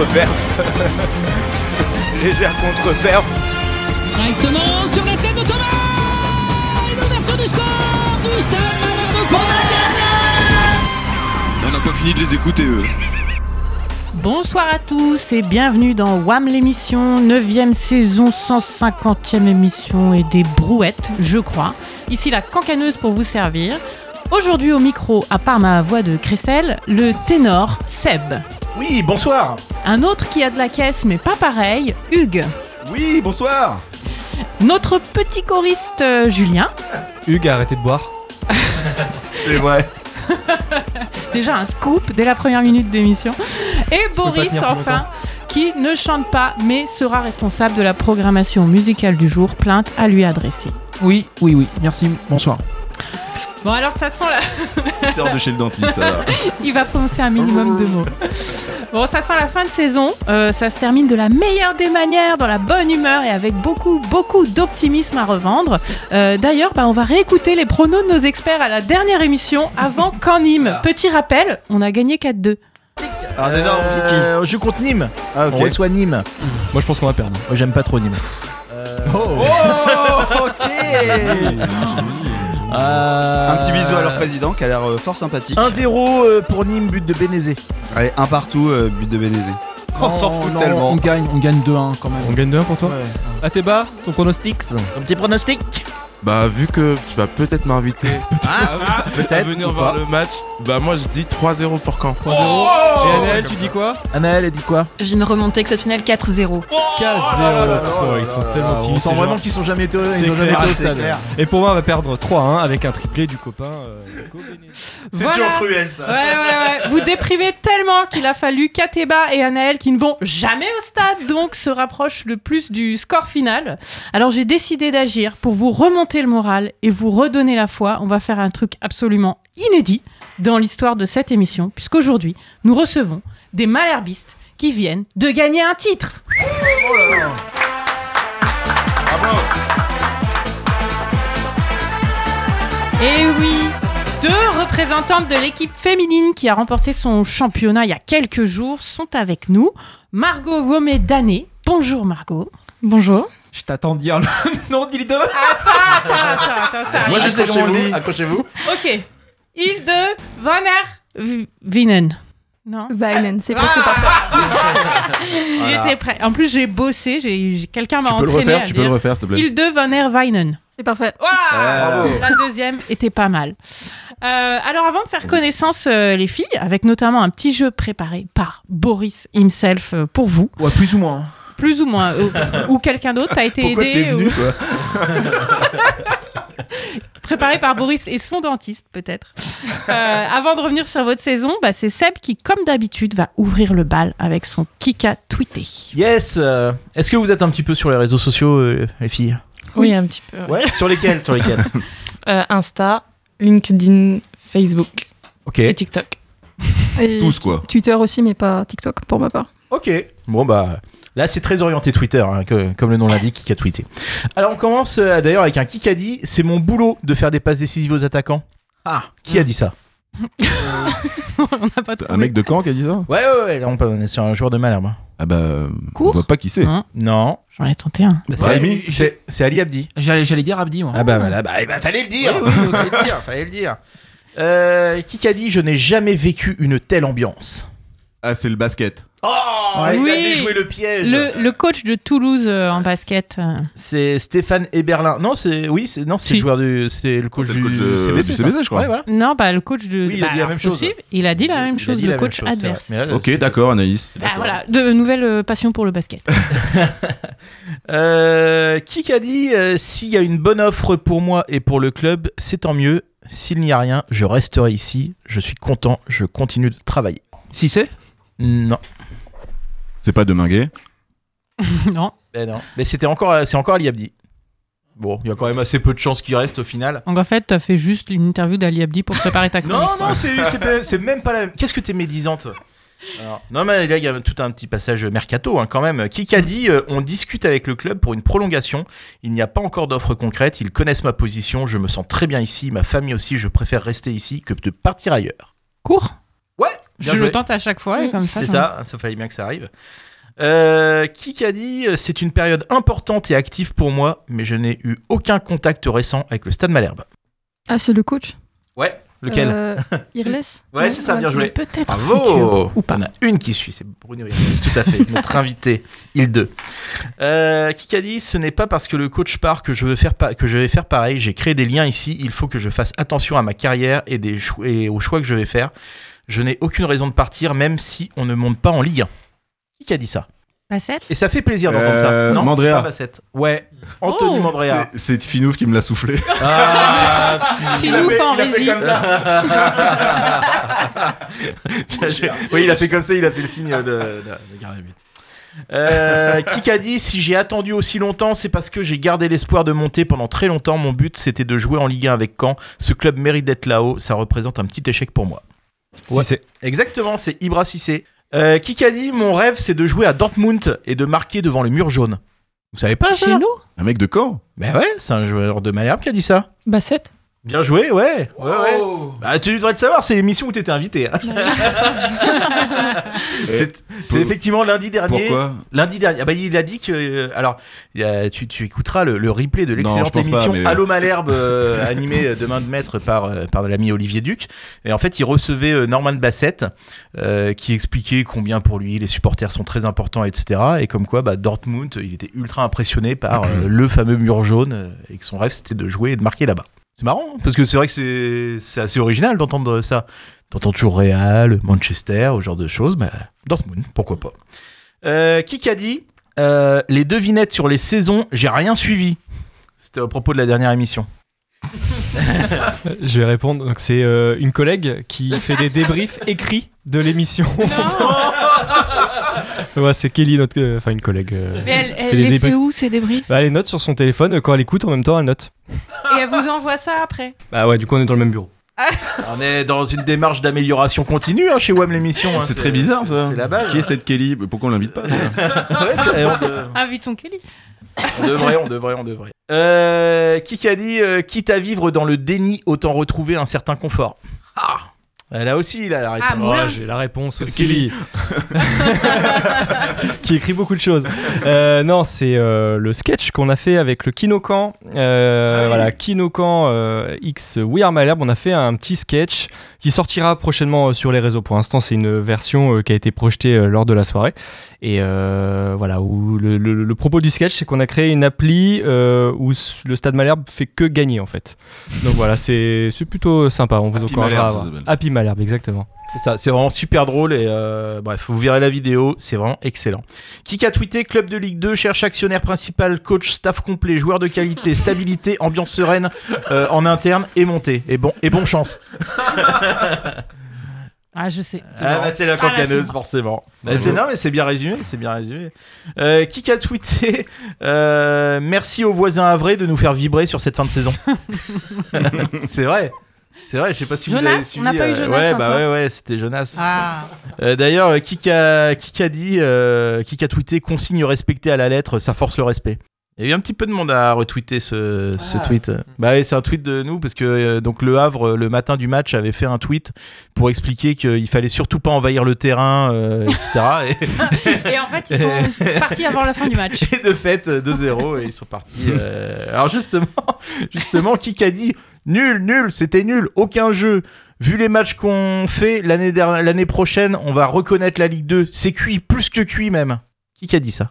contre-perf. légère contre-perf. Directement sur la tête de Thomas Et l'ouverture du score du Stade Malherbe On n'a pas fini de les écouter eux. Bonsoir à tous et bienvenue dans WAM l'émission, 9ème saison, 150e émission et des brouettes, je crois. Ici la cancaneuse pour vous servir. Aujourd'hui au micro, à part ma voix de Cressel, le ténor Seb. Oui, bonsoir. Un autre qui a de la caisse mais pas pareil, Hugues. Oui, bonsoir. Notre petit choriste euh, Julien. Hugues, arrêtez de boire. C'est vrai. Déjà un scoop dès la première minute d'émission. Et Boris enfin, qui ne chante pas mais sera responsable de la programmation musicale du jour, plainte à lui adresser. Oui, oui, oui. Merci. Bonsoir. Bon alors ça sent la... Il sort de chez le dentiste. alors. Il va prononcer un minimum de mots. Bon, ça sent la fin de saison. Euh, ça se termine de la meilleure des manières, dans la bonne humeur et avec beaucoup, beaucoup d'optimisme à revendre. Euh, D'ailleurs, bah, on va réécouter les pronos de nos experts à la dernière émission avant qu'en Nîmes. Petit rappel, on a gagné 4-2. Alors déjà, on joue qui Euh, on joue contre Nîmes. Ah. On reçoit Nîmes. Moi, je pense qu'on va perdre. Moi, j'aime pas trop Nîmes. Oh, ok. Un petit bisou à leur président qui a l'air euh, fort sympathique. 1-0 euh, pour Nîmes, but de Bénézé. Allez, un partout, euh, but de Bénézé. On s'en fout On tellement. gagne, on gagne 2-1 quand même. On gagne 2-1 pour toi À tes bas, ton pronostic Un petit pronostic Bah vu que tu vas peut-être m'inviter Ah, à venir voir le match, bah moi je dis 3-0 pour Caen. 3-0. Et Annelle, tu dis quoi Anaël, elle dit quoi J'ai une remontée exceptionnelle 4-0. 4-0. Oh, ils sont tellement On optimistes. sent vraiment qu'ils sont jamais été ils C'est ont jamais été au c'est stade. Et pour moi, on va perdre 3-1 avec un triplé du copain. euh, Benet. Voilà. cruel ça. Ouais, ouais, ouais. Vous déprimez tellement qu'il a fallu Kateba et Anaël qui ne vont jamais au stade, donc se rapprochent le plus du score final. Alors j'ai décidé d'agir pour vous remonter le moral et vous redonner la foi. On va faire un truc absolument inédit dans l'histoire de cette émission, puisqu'aujourd'hui, nous recevons des malherbistes qui viennent de gagner un titre. Et oui, deux représentantes de l'équipe féminine qui a remporté son championnat il y a quelques jours sont avec nous. Margot Romé Dané. Bonjour Margot. Bonjour. Je t'attends dire le nom d'Ilde. Attends, attends, attends, ça Moi je sais comment on dit. Accrochez-vous. Ok. Hilde Vanner Vinen. Non Weinen, c'est Ah, presque parfait. J'étais prêt. En plus, j'ai bossé. J'ai, j'ai- quelqu'un m'a Tu peux le entraîné refaire, tu peux le refaire s'il te plaît. Hilde Vanner Weinen. C'est parfait. Waouh Bravo. La deuxième était pas mal. Euh, alors avant de faire connaissance euh, les filles, avec notamment un petit jeu préparé par Boris himself euh, pour vous, Ouais, plus ou moins. Plus ou moins, ou quelqu'un d'autre a été Pourquoi t'es aidé, venu ou toi préparé par Boris et son dentiste peut-être. Euh, avant de revenir sur votre saison, bah, c'est Seb qui, comme d'habitude, va ouvrir le bal avec son Kika tweeté. Yes. euh, Est-ce que vous êtes un petit peu sur les réseaux sociaux, euh, les filles? Oui, un petit peu. Ouais. sur lesquels Sur lesquels? Euh, Insta, LinkedIn, Facebook Ok. et TikTok. Et Tous quoi. Twitter aussi, mais pas TikTok pour ma part. Ok. Bon bah là c'est très orienté Twitter, hein, que- comme le nom l'indique, qui a tweeté. Alors on commence euh, d'ailleurs avec un qui a dit c'est mon boulot de faire des passes décisives aux attaquants. Ah, qui a dit ça On n'a pas trouvé. Un mec de Caen qui a dit ça Ouais ouais ouais, là on peut- on est sur un joueur de Malherbe. hein. Ah bah. euh, On Court voit pas qui c'est. Hein Non. J'en ai tenté un. c'est Ouais, Ali- c'est c'est Ali Abdi. J'allais, j'allais dire Abdi, moi. Ah bah voilà, bah, eh ben, fallait le dire. fallait le dire, fallait le dire. Euh, qui a dit je n'ai jamais vécu une telle ambiance. Ah, c'est le basket. Oh, Ouais. il a Oui. déjoué le piège. Le, le coach de Toulouse euh, en basket. C'est Stéphane Eberlin. Non, c'est oui, c'est non, c'est Si. le joueur du c'est le coach C'est du, le coach de- CBC, du. CBC, je crois. Ouais, voilà. Non, bah le coach de. Oui, il a bah, alors, même chose. suivre. Il a dit la même Il a chose, dit le la même coach chose, c'est vrai. adverse. Là, Ok, d'accord, Anaïs. Bah voilà, de nouvelles euh, passions pour le basket. Euh, qui a dit euh, s'il y a une bonne offre pour moi et pour le club, c'est tant mieux. S'il n'y a rien, je resterai ici. Je suis content. Je continue de travailler. Si c'est? Non. C'est pas Deminguet non. Ben non. Mais c'était encore, c'est encore Ali Abdi. Bon, il y a quand même assez peu de chances qu'il reste au final. Donc en fait, t'as fait juste une interview d'Ali Abdi pour préparer ta chronique. Non, non, c'est c'est pas- c'est même pas la même. Qu'est-ce que t'es médisante Alors, non, mais là, il y a tout un petit passage mercato hein, quand même. Qui a dit euh, On discute avec le club pour une prolongation. Il n'y a pas encore d'offre concrète. Ils connaissent ma position. Je me sens très bien ici. Ma famille aussi. Je préfère rester ici que de partir ailleurs. Court. Je joué. le tente à chaque fois et comme ça. C'est ça- ça, fallait bien que ça arrive. Euh, qui a dit euh, C'est une période importante et active pour moi, mais je n'ai eu aucun contact récent avec le Stade Malherbe. Ah, c'est le coach? Ouais, lequel? Euh, Irles Ouais, c'est ça, bien joué. Peut-être Bravo futur ou pas. On a une qui suit, c'est Bruno Irles, tout à fait, notre invité, il 2. Euh, qui a dit Ce n'est pas parce que le coach part que je, veux faire pa- que je vais faire pareil. J'ai créé des liens ici. Il faut que je fasse attention à ma carrière et, des cho- et aux choix que je vais faire. Je n'ai aucune raison de partir, même si on ne monte pas en Ligue 1. Qui a dit ça Bassett Et ça fait plaisir d'entendre Euh, ça. Non, Mandrea. c'est pas Bassett. Ouais, Anthony Oh. Mandrea. C'est c'est Finouf qui me l'a soufflé. Ah, en régie. oui, il a fait comme ça, il a fait le signe de, de, de garder le but. Euh, qui a dit si j'ai attendu aussi longtemps, c'est parce que j'ai gardé l'espoir de monter pendant très longtemps. Mon but, c'était de jouer en Ligue 1 avec Caen. Ce club mérite d'être là-haut. Ça représente un petit échec pour moi. Ouais. Exactement, c'est Ibra Cissé. Euh, qui a dit mon rêve, c'est de jouer à Dortmund et de marquer devant le mur jaune. Vous savez pas ça Chez nous? Un mec de Caen? Ben ouais, c'est un joueur de Malherbe qui a dit ça. Bassett Bien joué, ouais. ouais, ouais. Bah, tu devrais le savoir, c'est l'émission où t'étais invité. hein. c'est effectivement lundi dernier. Pourquoi? Lundi dernier. Ah bah, il a dit que. euh, alors, a- tu, tu écouteras le, le replay de l'excellente pas, émission mais- Allô Malherbe, euh, animée de main de maître par, euh, par l'ami Olivier Duc. Et en fait, il recevait euh, Norman Bassett, euh, qui expliquait combien pour lui les supporters sont très importants, etc. Et comme quoi, bah, Dortmund, il était ultra impressionné par euh, le fameux mur jaune euh, et que son rêve, c'était de jouer et de marquer là-bas. C'est marrant, hein, parce que c'est vrai que c'est assez original d'entendre ça. T'entends toujours Real, Manchester, ce genre de choses, mais Dortmund, pourquoi pas. Euh, qui a dit euh, les devinettes sur les saisons, j'ai rien suivi. C'était à propos de la dernière émission. Je vais répondre. Donc c'est euh, une collègue qui fait des débriefs écrits de l'émission. ouais, c'est Kelly, notre, euh, enfin une collègue. euh, Mais elle, des les fait débriefs. où ces débriefs? Bah, elle note sur son téléphone euh, quand elle écoute en même temps elle note. Et elle vous envoie ça après? Bah ouais, du coup on est dans le même bureau. On est dans une démarche d'amélioration continue hein, chez WAM l'émission. hein. C'est très bizarre ça. C'est la base. Qui est cette Kelly? Pourquoi on l'invite pas d'ailleurs? Ouais, c'est- on, de- Invitons Kelly. On devrait, on devrait, on devrait. Euh, qui a dit euh, quitte à vivre dans le déni, autant retrouver un certain confort. Ah Là aussi, il a la réponse. Ah, Moulin. Ouais, j'ai la réponse aussi. Kelly. qui écrit beaucoup de choses. Euh, non, c'est euh, le sketch qu'on a fait avec le Kinokan. Euh, Ah oui. Voilà, Kinokan euh, X We Are Malherbe. On a fait un petit sketch qui sortira prochainement euh, sur les réseaux. Pour l'instant, c'est une version euh, qui a été projetée euh, lors de la soirée. Et euh, voilà, où le, le- le propos du sketch, c'est qu'on a créé une appli euh, où le Stade Malherbe fait que gagner en fait. Donc voilà, c'est c'est plutôt sympa. On vous encouragera. Happy Malherbe, exactement. C'est ça, c'est vraiment super drôle et euh, bref, vous verrez la vidéo, c'est vraiment excellent. Qui a tweeté Club de Ligue 2 cherche actionnaire principal, coach, staff complet, joueur de qualité, stabilité, ambiance sereine euh, en interne et montée. Et bon, et bon chance. Ah, je sais. Ah bah c'est la Ah, forcément. Bah, c'est non mais c'est bien résumé, c'est bien résumé. Euh, qui a tweeté euh, merci aux voisins avrés de nous faire vibrer sur cette fin de saison. c'est vrai. C'est vrai, je sais pas si vous Jonas avez suivi. On n'a pas eu euh, Jonas Ouais, bah encore ouais, ouais, c'était Jonas. Ah, Euh, D'ailleurs, qui a, qui a dit, euh, qui a tweeté consigne respectée à la lettre, ça force le respect. Il y a eu un petit peu de monde à retweeter ce, ce tweet. Bah oui, c'est un tweet de nous parce que euh, donc le Havre euh, le matin du match avait fait un tweet pour expliquer qu'il fallait surtout pas envahir le terrain, euh, etc. et en fait, ils sont partis avant la fin du match. Et, de fait euh, 2-0 et ils sont partis. euh, Alors justement, justement, qui a dit nul, nul, c'était nul, aucun jeu. Vu les matchs qu'on fait l'année dernière- l'année prochaine, on va reconnaître la Ligue 2. C'est cuit, plus que cuit même. Qui a dit ça?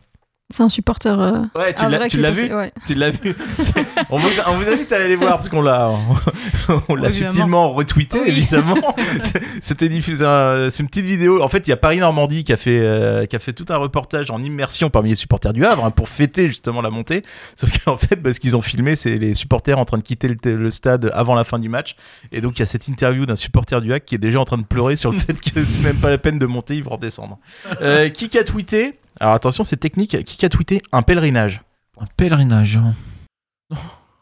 C'est un supporter. euh, Ouais, tu l'as tu vu ouais. Tu l'as vu on, vous, on vous invite à aller les voir parce qu'on l'a on l'a Évidemment. subtilement retweeté Oui. évidemment. C'était diffusé un- c'est une petite vidéo. En fait, il y a Paris Normandie qui a fait euh, qui a fait tout un reportage en immersion parmi les supporters du Havre hein, pour fêter justement la montée. Sauf qu'en fait, bah, ce qu'ils ont filmé, c'est les supporters en train de quitter le, le stade avant la fin du match. Et donc il y a cette interview d'un supporter du Hack qui est déjà en train de pleurer sur le fait que c'est même pas la peine de monter, ils vont redescendre. Euh, qui a tweeté? Alors attention, c'est technique. Qui a tweeté un pèlerinage? Un pèlerinage.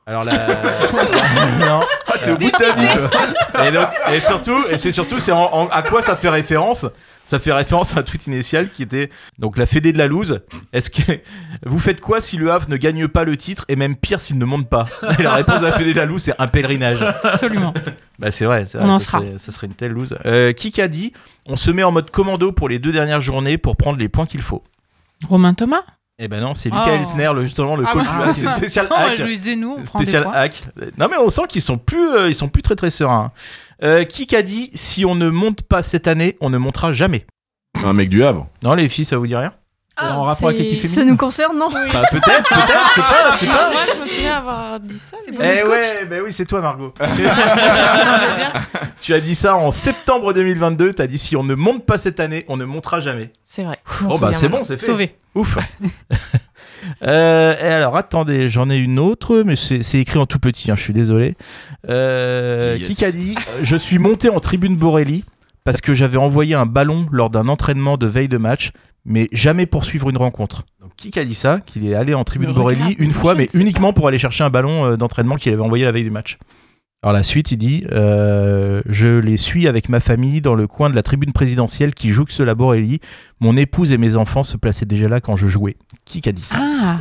Alors la. non. Ah, t'es au bout de ta vie, toi. Et, donc, et surtout, et c'est surtout, c'est en- en- à quoi ça fait référence? Ça fait référence à un tweet initial qui était donc la Fédé de la loose. Est-ce que vous faites quoi si le Havre ne gagne pas le titre et même pire s'il ne monte pas? Et la réponse de la Fédé de la loose, c'est un pèlerinage. Absolument. Bah c'est vrai, c'est On vrai, en ça, sera. serait, ça serait une telle loose. Euh, qui qu'a dit On se met en mode commando pour les deux dernières journées pour prendre les points qu'il faut. Romain Thomas Eh ben non, c'est Lucas Oh. Elsner, le, justement le Ah coach. bah. c'est spécial Non, hack. je lui disais nous, on C'est prend des spécial hack. Non mais on sent qu'ils sont plus, euh, ils sont plus très très sereins. Euh, qui qu'a dit si on ne monte pas cette année, on ne montera jamais Un mec du Havre. Non les filles, ça vous dit rien? Ah, En rapport avec l'équipe Ça nous concerne, non Enfin, Peut-être, peut-être, je sais pas, je sais pas. Moi, je me souviens avoir dit ça. Eh ouais, bah oui, c'est toi Margot. Tu as dit ça en septembre 2022, t'as dit si on ne monte pas cette année, on ne montera jamais. C'est vrai. Bon bah c'est bon, c'est fait. Sauvé. Ouf. Euh, et alors attendez, j'en ai une autre, mais c'est écrit en tout petit, hein, je suis désolé. Euh, Yes. Qui qu'a dit euh, Je suis monté en tribune Borelli parce que j'avais envoyé un ballon lors d'un entraînement de veille de match, mais jamais pour suivre une rencontre. Donc qui qu'a dit ça Qu'il est allé en tribune Borelli une fois, mais uniquement pour aller chercher un ballon euh, d'entraînement qu'il avait envoyé la veille du match. Alors la suite, il dit euh, Je les suis avec ma famille dans le coin de la tribune présidentielle qui jouxte la Borelli. Mon épouse et mes enfants se plaçaient déjà là quand je jouais. Qui qu'a dit ça Ah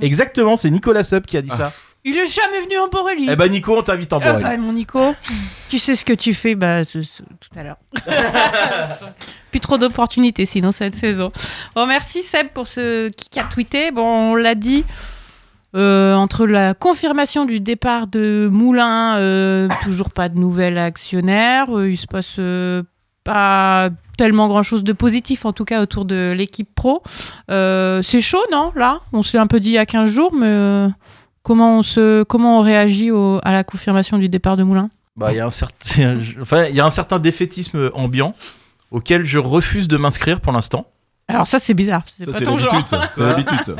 Exactement, c'est Nicolas Sub qui a dit ça. Il est jamais venu en Borelli. Eh ben Nico, on t'invite en Ah Borelli. bah, mon Nico, tu sais ce que tu fais bah, ce- ce- tout à l'heure. Plus trop d'opportunités sinon cette saison. Bon, merci Seb pour ce qui a tweeté. Bon, on l'a dit. euh, entre la confirmation du départ de Moulin, euh, toujours pas de nouvel actionnaire, euh, il se passe euh, pas tellement grand chose de positif en tout cas autour de l'équipe pro. Euh, c'est chaud, non Là, on s'est un peu dit il y a 15 jours, mais euh, comment on se, comment on réagit au- à la confirmation du départ de Moulin? Bah, il y a un certain, enfin, il y a un certain défaitisme ambiant auquel je refuse de m'inscrire pour l'instant. Alors ça c'est bizarre, c'est pas ton genre. C'est l'habitude.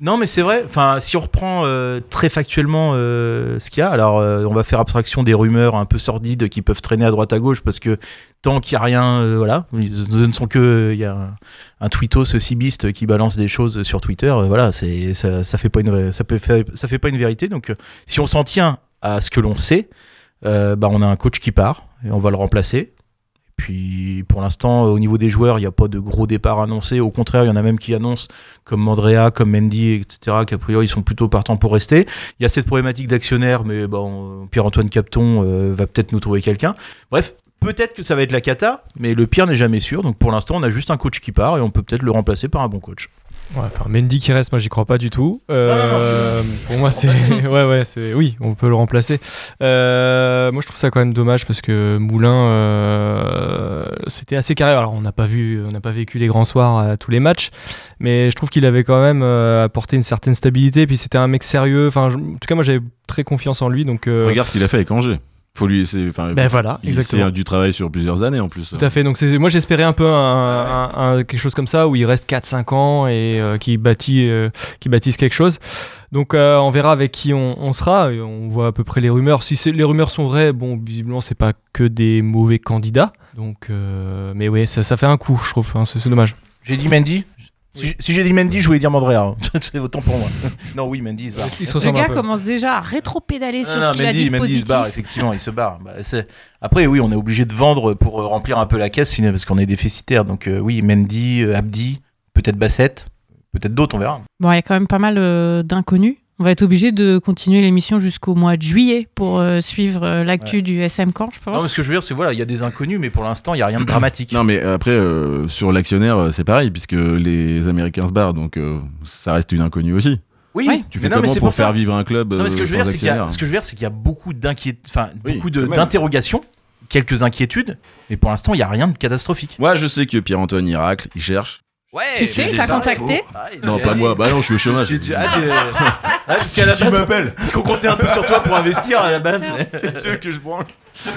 Non, mais c'est vrai. Enfin, si on reprend euh, très factuellement euh, ce qu'il y a, alors euh, on va faire abstraction des rumeurs un peu sordides qui peuvent traîner à droite à gauche parce que tant qu'il n'y a rien, voilà, ce ne sont que il y a un, un tweetos cibiste qui balance des choses sur Twitter. voilà, ça, ça fait pas une fait pas une vérité. Donc, si on s'en tient à ce que l'on sait, bah, on a un coach qui part et on va le remplacer. Puis pour l'instant, au niveau des joueurs, il n'y a pas de gros départ annoncé. Au contraire, il y en a même qui annoncent, comme Mandrea, comme Mendy, etc., qu'a priori, ils sont plutôt partants pour rester. Il y a cette problématique d'actionnaire, mais bon, Pierre-Antoine Capton euh, va peut-être nous trouver quelqu'un. Bref, peut-être que ça va être la cata, mais le pire n'est jamais sûr. Donc pour l'instant, on a juste un coach qui part et on peut peut-être le remplacer par un bon coach. Ouais, enfin, Mendy qui reste, moi j'y crois pas du tout. Euh, Non, non, non, pour moi, c'est. ouais, ouais, c'est. Oui, on peut le remplacer. Euh, moi je trouve ça quand même dommage parce que Moulin, euh, c'était assez carré. Alors on n'a pas vu, on n'a pas vécu les grands soirs à tous les matchs, mais je trouve qu'il avait quand même euh, apporté une certaine stabilité. Puis c'était un mec sérieux. Enfin, je- en tout cas, moi j'avais très confiance en lui. Donc, euh, Regarde ce qu'il a fait avec Angers. Faut lui, c'est, enfin, ben faut- voilà, il- exactement. C'est du travail sur plusieurs années en plus. Tout à fait. Donc c'est moi j'espérais un peu un, un- un- quelque chose comme ça où il reste 4-5 ans et euh, qui bâtit euh, qui bâtisse quelque chose. Donc euh, on verra avec qui on, on sera. Et on voit à peu près les rumeurs. Si les rumeurs sont vraies, bon visiblement c'est pas que des mauvais candidats. Donc euh, mais oui ça, ça fait un coup je trouve. hein, c'est c'est dommage. J'ai dit Mendy Si, j'ai dit Mendy, je voulais dire Mandrea. hein. c'est autant pour moi. non, oui, Mendy il se barre. Il se Le gars commence déjà à rétro-pédaler sur Non, ce non, qu'il a Mendy, dit de Mendy se positif. barre, effectivement, il se barre. Bah, Après, oui, on est obligé de vendre pour euh, remplir un peu la caisse sinon- parce qu'on est déficitaire. Donc, euh, oui, Mendy, euh, Abdi, peut-être Bassett, peut-être d'autres, on verra. Bon, il y a quand même pas mal euh, d'inconnus. On va être obligé de continuer l'émission jusqu'au mois de juillet pour euh, suivre euh, l'actu Ouais. du SM Camp, je pense. Non, mais ce que je veux dire, c'est voilà, il y a des inconnus, mais pour l'instant, il n'y a rien de dramatique. Non, mais après, euh, sur l'actionnaire, c'est pareil, puisque les Américains se barrent, donc euh, ça reste une inconnue aussi. Oui, Ouais. Tu mais fais non, mais comment c'est pour, pour ça. faire vivre un club Non, mais ce que je veux dire, c'est qu'il y a, actionnaire ce que je veux dire, c'est qu'il y a beaucoup d'interrogations, quelques inquiétudes, mais pour l'instant, il n'y a rien de catastrophique. Moi, je sais que Pierre-Antoine Iracle, il cherche. Ouais. tu sais, t'as contacté Non, pas moi, bah non, je suis au chômage. Tu- tu- ah, tu- ah, parce qu'à la Tu base, m'appelles parce qu'on comptait un peu sur toi pour investir à la base. mais- Tu veux que je branle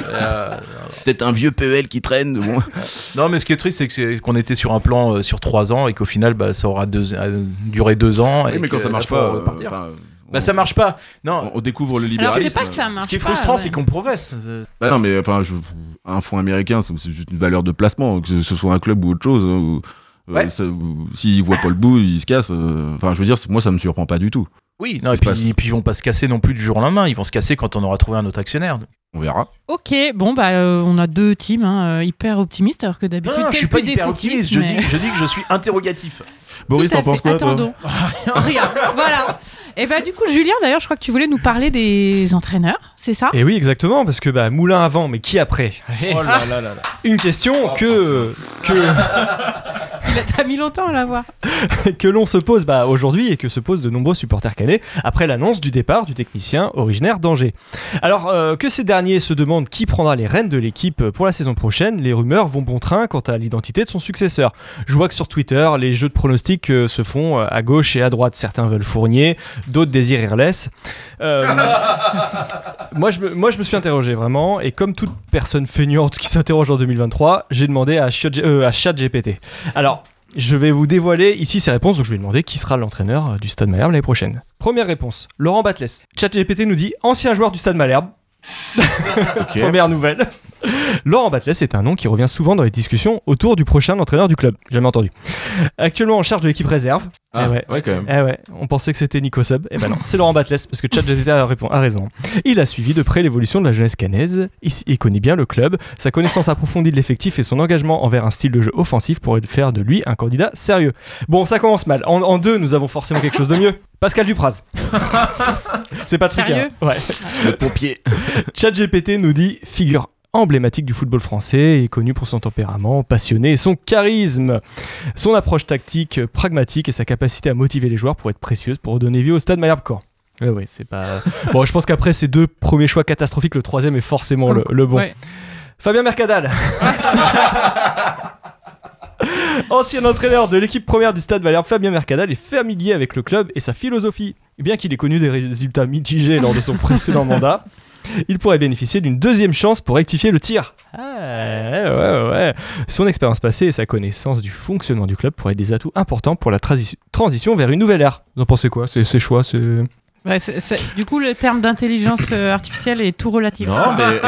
Euh, Peut-être un vieux PEL qui traîne. Bon. non, mais ce qui est triste, c'est que c'est- qu'on était sur un plan euh, sur trois ans et qu'au final, bah, ça aura deux, euh, duré deux ans. Oui, et mais quand que ça marche pas, euh, repartir. enfin, bah, on- ça marche pas. Non. On, découvre le Alors, libéralisme. c'est pas que ça marche Ce qui est frustrant, ouais. c'est qu'on progresse. Bah non, mais enfin, je- un fonds américain, c'est juste une valeur de placement, que ce soit un club ou autre chose. hein, ou- Ouais. ou- S'ils voient pas le bout, ils se cassent. euh, Enfin, je veux dire, moi, ça me surprend pas du tout. Oui, non, et puis, et puis ils vont pas se casser non plus du jour au lendemain. Ils vont se casser quand on aura trouvé un autre actionnaire. On verra. Ok, bon, bah, euh, on a deux teams hein, euh, hyper optimistes, alors que d'habitude, Non, non, je suis pas hyper optimiste. Je dis, je dis que je suis interrogatif. Boris, t'en penses quoi, toi Attendons. Rien. Voilà. Et bah, du coup, Julien, d'ailleurs, je crois que tu voulais nous parler des entraîneurs, c'est ça? Et oui, exactement, parce que bah, Moulin avant, mais qui après? Oh là là là là. Une question que, que, t'as mis longtemps à l'avoir. que l'on se pose bah, aujourd'hui et que se posent de nombreux supporters canets après l'annonce du départ du technicien originaire d'Angers. Alors euh, que ces derniers se demandent qui prendra les rênes de l'équipe pour la saison prochaine, les rumeurs vont bon train quant à l'identité de son successeur. Je vois que sur Twitter, les jeux de pronostics euh, se font euh, à gauche et à droite. Certains veulent Fournier, d'autres désirent Irles. Euh, moi, je me, suis interrogé vraiment, et comme toute personne feignante qui s'interroge en 2023, j'ai demandé à, Chat- euh, à ChatGPT. Alors, je vais vous dévoiler ici ses réponses, donc je vais demander qui sera l'entraîneur euh, du Stade Malherbe l'année prochaine. Première réponse, Laurent Batles. ChatGPT nous dit ancien joueur du Stade Malherbe. Première nouvelle. Laurent Batles est un nom qui revient souvent dans les discussions autour du prochain entraîneur du club. Jamais entendu. Actuellement en charge de l'équipe réserve. Ah, Eh ouais. ouais, quand même. Eh ouais, on pensait que c'était Nico Sub. Eh ben non, c'est Laurent Batles parce que ChatGPT a, répond- a raison. Il a suivi de près l'évolution de la jeunesse canaise. Il connaît bien le club. Sa connaissance approfondie de l'effectif et son engagement envers un style de jeu offensif pourraient faire de lui un candidat sérieux. Bon, ça commence mal. En, en deux, nous avons forcément quelque chose de mieux. Pascal Dupraz. c'est Patrick. Sérieux hein. Ouais. Le pompier. ChatGPT nous dit figure emblématique du football français et connu pour son tempérament passionné et son charisme. Son approche tactique euh, pragmatique et sa capacité à motiver les joueurs pour être précieuse pour redonner vie au stade Malherbe Caen. Ouais, ouais, c'est pas. bon, je pense qu'après ces deux premiers choix catastrophiques, le troisième est forcément le, le bon. Ouais. Fabien Mercadal. Ancien entraîneur de l'équipe première du Stade Malherbe, Fabien Mercadal est familier avec le club et sa philosophie. Bien qu'il ait connu des résultats mitigés lors de son précédent mandat, il pourrait bénéficier d'une deuxième chance pour rectifier le tir. Ah, ouais, ouais, ouais. Son expérience passée et sa connaissance du fonctionnement du club pourraient être des atouts importants pour la transi- transition vers une nouvelle ère. Vous en pensez quoi? C'est ses choix, c'est... Ouais, c'est- c'est- du coup, le terme d'intelligence euh, artificielle est tout relatif. Non, mais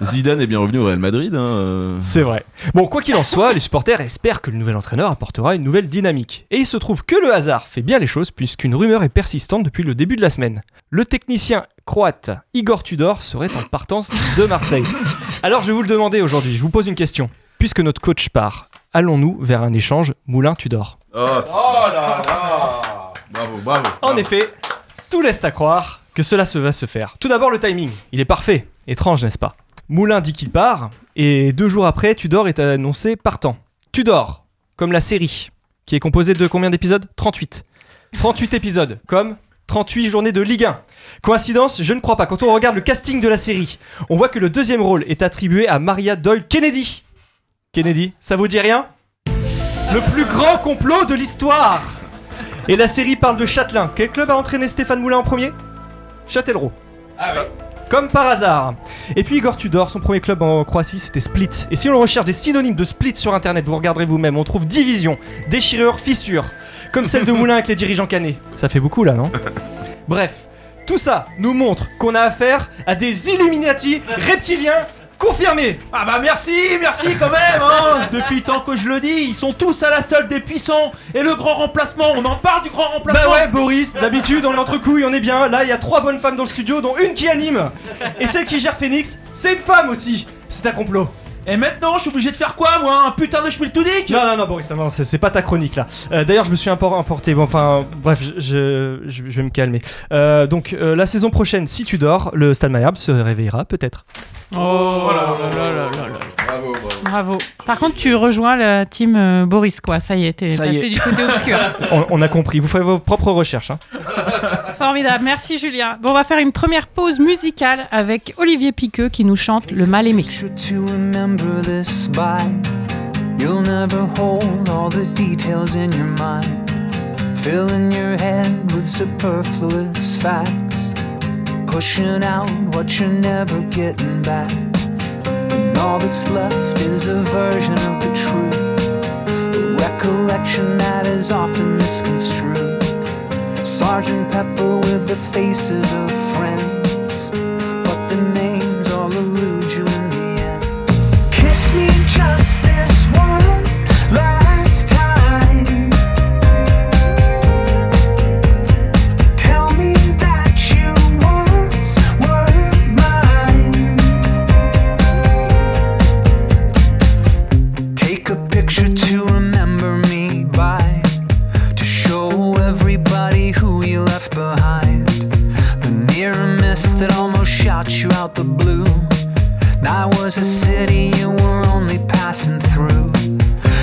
eh, Zidane est bien revenu au Real Madrid. Hein. euh. C'est vrai. Bon, quoi qu'il en soit, les supporters espèrent que le nouvel entraîneur apportera une nouvelle dynamique. Et il se trouve que le hasard fait bien les choses puisqu'une rumeur est persistante depuis le début de la semaine. Le technicien croate Igor Tudor serait en partance de Marseille. Alors je vais vous le demander aujourd'hui, je vous pose une question. Puisque notre coach part, allons-nous vers un échange Moulin-Tudor? Oh. Bravo, bravo. En effet, tout laisse à croire que cela se va se faire. Tout d'abord le timing, il est parfait. Étrange, n'est-ce pas? Moulin dit qu'il part, et deux jours après, Tudor est annoncé partant. Tudor, comme la série, qui est composée de combien d'épisodes? 38. 38 épisodes, comme 38 journées de Ligue 1. Coïncidence, je ne crois pas. Quand on regarde le casting de la série, on voit que le deuxième rôle est attribué à Maria Doyle Kennedy. Kennedy, ça vous dit rien? Le plus grand complot de l'histoire et la série parle de Châtelain. Quel club a entraîné Stéphane Moulin en premier? Châtellerault. Comme par hasard. Et puis Igor Tudor, son premier club en Croatie, c'était Split. Et si on recherche des synonymes de Split sur internet, vous regarderez vous-même, on trouve division, déchirure, fissure. Comme celle de Moulin avec les dirigeants canés. Ça fait beaucoup là, non? Bref, tout ça nous montre qu'on a affaire à des Illuminati reptiliens confirmés. Ah bah merci, merci quand même hein Depuis temps que je le dis, ils sont tous à la solde des puissants Et le grand remplacement, on en parle du grand remplacement Bah ouais, Boris, d'habitude, on est entre couilles, on est bien. Là, il y a trois bonnes femmes dans le studio, dont une qui anime. Et celle qui gère Phoenix, c'est une femme aussi. C'est un complot. Et maintenant, je suis obligé de faire quoi moi Un putain de schmiltoudic? Non, non, non, Boris, non, c'est pas ta chronique là. Euh, D'ailleurs, je me suis importé. Bon, enfin, bref, je, je, je- je vais me calmer. Euh, donc, euh, la saison prochaine, si tu dors, le Stade Malherbe se réveillera peut-être. Oh là là là là là là. Bravo, bravo. Bravo. Par contre, tu rejoins la team euh, Boris, quoi. Ça y est, t'es Ça y passé est. du côté obscur. On, on a compris. Vous faites vos propres recherches. Hein. Formidable. Merci, Julien. Bon, on va faire une première pause musicale avec Olivier Piqueux qui nous chante Le mal aimé. sure to remember this by? You'll never hold all the details in your mind Filling your head with superfluous facts Pushing out what you're never getting back. And all that's left is a version of the truth. A recollection that is often misconstrued. Sergeant Pepper with the faces of friends was a city you were only passing through.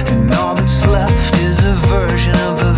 And all that's left is a version of events,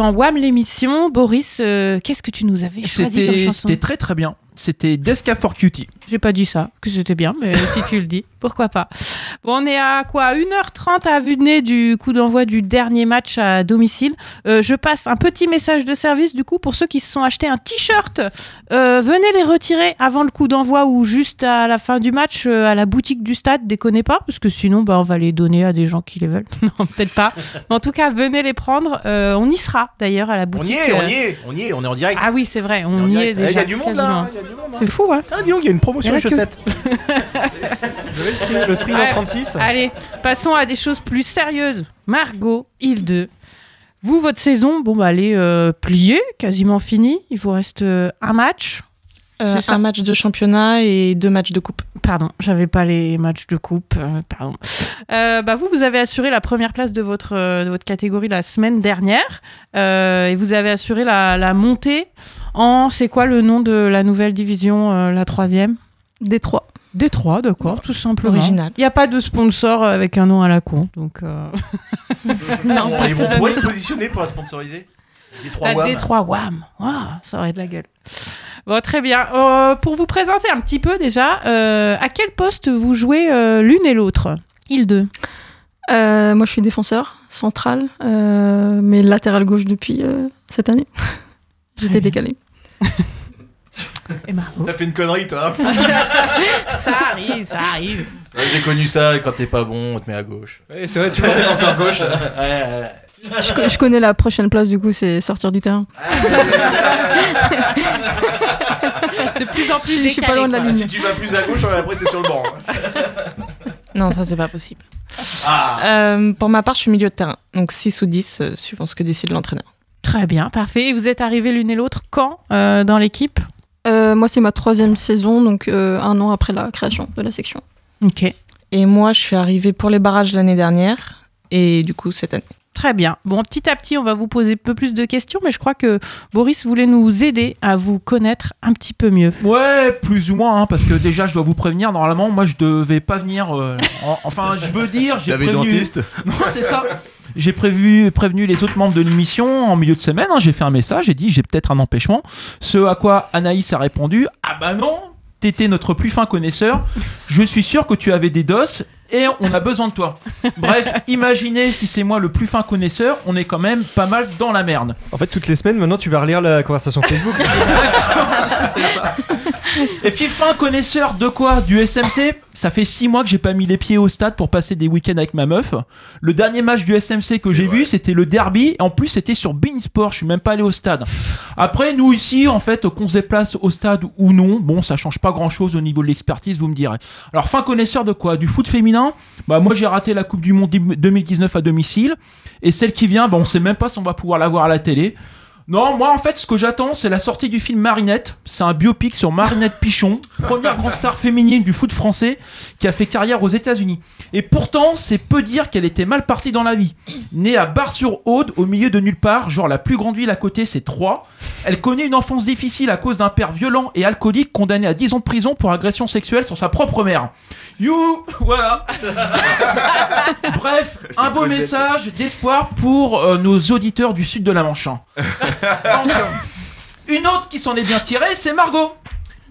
dans WAM l'émission. Boris, euh, qu'est-ce que tu nous avais choisi comme chanson c'était très très bien. C'était Desca for Cutie. J'ai pas dit ça, que c'était bien, mais si tu le dis, pourquoi pas. Bon, on est à quoi? 1h30 à vue de nez du coup d'envoi du dernier match à domicile. Euh, je passe un petit message de service du coup pour ceux qui se sont achetés un t-shirt. Euh, venez les retirer avant le coup d'envoi ou juste à la fin du match euh, à la boutique du stade, déconnez pas, parce que sinon bah, on va les donner à des gens qui les veulent. non, peut-être pas. Mais en tout cas, venez les prendre. on y sera d'ailleurs à la boutique. On y est, on y est, on y est, on est en direct. Ah oui, c'est vrai, on, y est eh, déjà. Il y a du monde là. C'est fou, hein. Ah, dis donc, il y a une promotion chaussettes. Le Allez, passons à des choses plus sérieuses. Margot, île 2. Vous, votre saison, bon, bah, elle est euh, pliée, quasiment finie. Il vous reste euh, un match. Euh, c'est un... match de championnat et deux matchs de coupe. Pardon, j'avais pas les matchs de coupe. pardon. bah vous, vous avez assuré la première place de votre, de votre catégorie la semaine dernière et vous avez assuré la, la montée en. C'est quoi le nom de la nouvelle division, la troisième? Détroit. Détroit, d'accord, tout simplement. Original. Il n'y a pas de sponsor avec un nom à la con. Donc, euh, Non, pas Ils ça. vont pouvoir se positionner pour la sponsoriser? Les trois La WAM. Détroit Wham. Waouh, ça aurait de la gueule. Bon, très bien. Euh, pour vous présenter un petit peu déjà, euh, à quel poste vous jouez euh, l'une et l'autre? Il 2. Euh, moi, je suis défenseur central, euh, mais latéral gauche depuis euh, cette année. J'étais décalé. Et Margot. T'as fait une connerie, toi. ça arrive, ça arrive. Ouais, J'ai connu ça, quand t'es pas bon, on te met à gauche. Ouais, C'est vrai, tu es défenseur gauche. Ouais, ouais. Je, co- je connais la prochaine place, du coup, c'est sortir du terrain. De plus en plus Je- je suis pas loin de la ligne. Si tu vas plus à gauche, après t'es sur le banc. Non, ça, c'est pas possible. Ah Euh, pour ma part, je suis milieu de terrain. Donc 6 ou 10, euh, suivant ce que décide l'entraîneur. Très bien, parfait. Et vous êtes arrivés l'une et l'autre quand euh, dans l'équipe? Euh, moi, c'est ma troisième saison, donc euh, un an après la création de la section. Ok. Et moi, je suis arrivée pour les barrages l'année dernière. Et du coup, cette année. Très bien. Bon, petit à petit, on va vous poser un peu plus de questions, mais je crois que Boris voulait nous aider à vous connaître un petit peu mieux. Ouais, plus ou moins, hein, parce que déjà, je dois vous prévenir, normalement, moi, je devais pas venir. euh, en- enfin, je veux dire, j'ai T'avais prévenu. dentiste Non, c'est ça. J'ai prévu, prévenu les autres membres de l'émission en milieu de semaine. hein, j'ai fait un message, j'ai dit j'ai peut-être un empêchement. Ce à quoi Anaïs a répondu Ah bah non, t'étais notre plus fin connaisseur. Je suis sûr que tu avais des doses et on a besoin de toi. Bref, imaginez si c'est moi le plus fin connaisseur, on est quand même pas mal dans la merde. En fait, toutes les semaines, maintenant, tu vas relire la conversation Facebook. Et puis fin connaisseur de quoi? Du SMC Ça fait six mois que j'ai pas mis les pieds au stade pour passer des week-ends avec ma meuf. Le dernier match du SMC que j'ai vu, c'était le derby. En plus, c'était sur Beansport. Je suis même pas allé au stade. Après, nous ici, en fait, qu'on se déplace au stade ou non, bon, ça change pas grand-chose au niveau de l'expertise, vous me direz. Alors, fin connaisseur de quoi? Du foot féminin? Bah, moi, j'ai raté la Coupe du Monde 2019 à domicile. Et celle qui vient, bah, on sait même pas si on va pouvoir la voir à la télé. Non, moi en fait, ce que j'attends, c'est la sortie du film Marinette. C'est un biopic sur Marinette Pichon, première grande star féminine du foot français qui a fait carrière aux États-Unis. Et pourtant, c'est peu dire qu'elle était mal partie dans la vie. Née à Bar-sur-Aude, au milieu de nulle part, genre la plus grande ville à côté, c'est Troyes. Elle connaît une enfance difficile à cause d'un père violent et alcoolique condamné à 10 ans de prison pour agression sexuelle sur sa propre mère. You, voilà. Bref, un beau message d'espoir pour euh, nos auditeurs du sud de la Manche. Donc, une autre qui s'en est bien tirée, c'est Margot.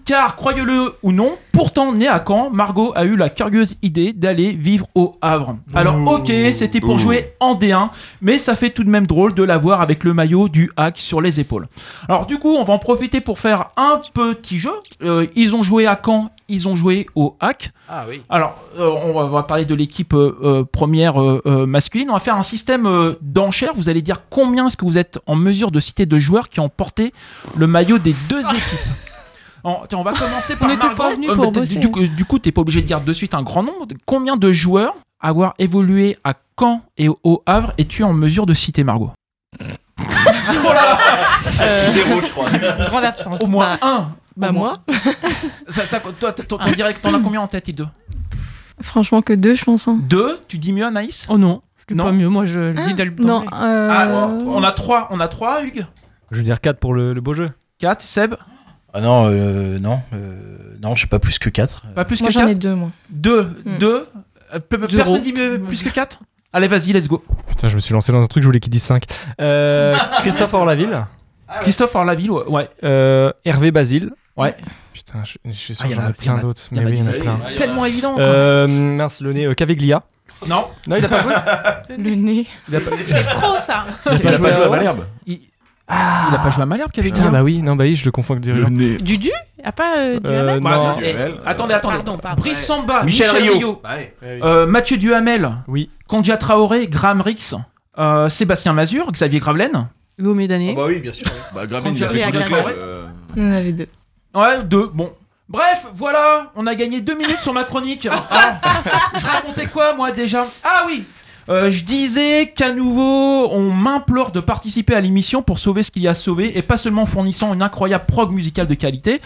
Car, croyez-le ou non, pourtant née à Caen, Margot a eu la curieuse idée d'aller vivre au Havre. Alors, ok, c'était pour jouer en D1, mais ça fait tout de même drôle de la voir avec le maillot du hack sur les épaules. Alors, du coup, on va en profiter pour faire un petit jeu. Euh, ils ont joué à Caen, ils ont joué au hack. Ah oui. Alors, euh, on, va, on va parler de l'équipe euh, première masculine. On va faire un système euh, d'enchères. Vous allez dire combien est-ce que vous êtes en mesure de citer de joueurs qui ont porté le maillot des deux équipes? On va commencer par Margot. pas venus Euh, pour. Du, coup- du coup, t'es pas obligé de dire de suite un grand nombre. Combien de joueurs avoir évolué à Caen et au Havre es-tu en mesure de citer Margot? Zéro, je crois. Grande absence. Au moins un. Bah moins. moi. Ça, ça- toi, t- ton direct, t'en as combien en tête, il deux? Franchement, que deux, je pense. hein. Deux? Tu dis mieux, Anaïs? Oh non, pas mieux. Moi, je le dis dès le Non, d'emblée. euh, Ah, on a trois, on a trois, Hugues? Je veux dire 4 pour le, le beau jeu. 4, Seb? Ah non, euh, non, euh, non, je sais pas plus que 4. Pas plus Moi que j'en ai 4 deux, moi. 2, Hmm. 2. Zéro. Personne dit euh, plus que 4 Allez, vas-y, let's go. Putain, je me suis lancé dans un truc, je voulais qu'il dise 5. Euh, Christophe Orlaville. Christophe Orlaville, ouais. ouais. Euh, Hervé Basile. Ouais. Putain, je, je suis sûr Ah, j'en a- ai plein d'autres. il y en Mais a oui, il y en a plein. Tellement évident. quoi. Euh, mince, le nez. euh, Caviglia. Non, Non, il a pas joué. Le nez. Il a pas, C'est trop ça. il a pas joué à Malherbe. il... Ah, il a pas joué à Malherbe qu'avec Putain, bah oui, non, bah oui, je le confonds avec nez. Dudu a pas euh, Euh, Duhamel Bah, non. attendez, Duhamel. attendez, attendez. Pardon, pardon. Brice Samba, Michel, Michel, Rio. Rio, Ouais. euh, Mathieu Duhamel, Oui. Kandia Traoré, Graham Rix, euh, Sébastien Mazur, Xavier Gravelaine. Hugo Médané. bah oui, bien sûr. Bah, Gravine, il a fait euh, On en avait deux. Ouais, deux, bon. Bref, voilà, on a gagné deux minutes sur ma chronique. Alors, je racontais quoi, moi, déjà? Ah oui euh, je disais qu'à nouveau, on m'implore de participer à l'émission pour sauver ce qu'il y a à sauver et pas seulement en fournissant une incroyable prog musicale de qualité.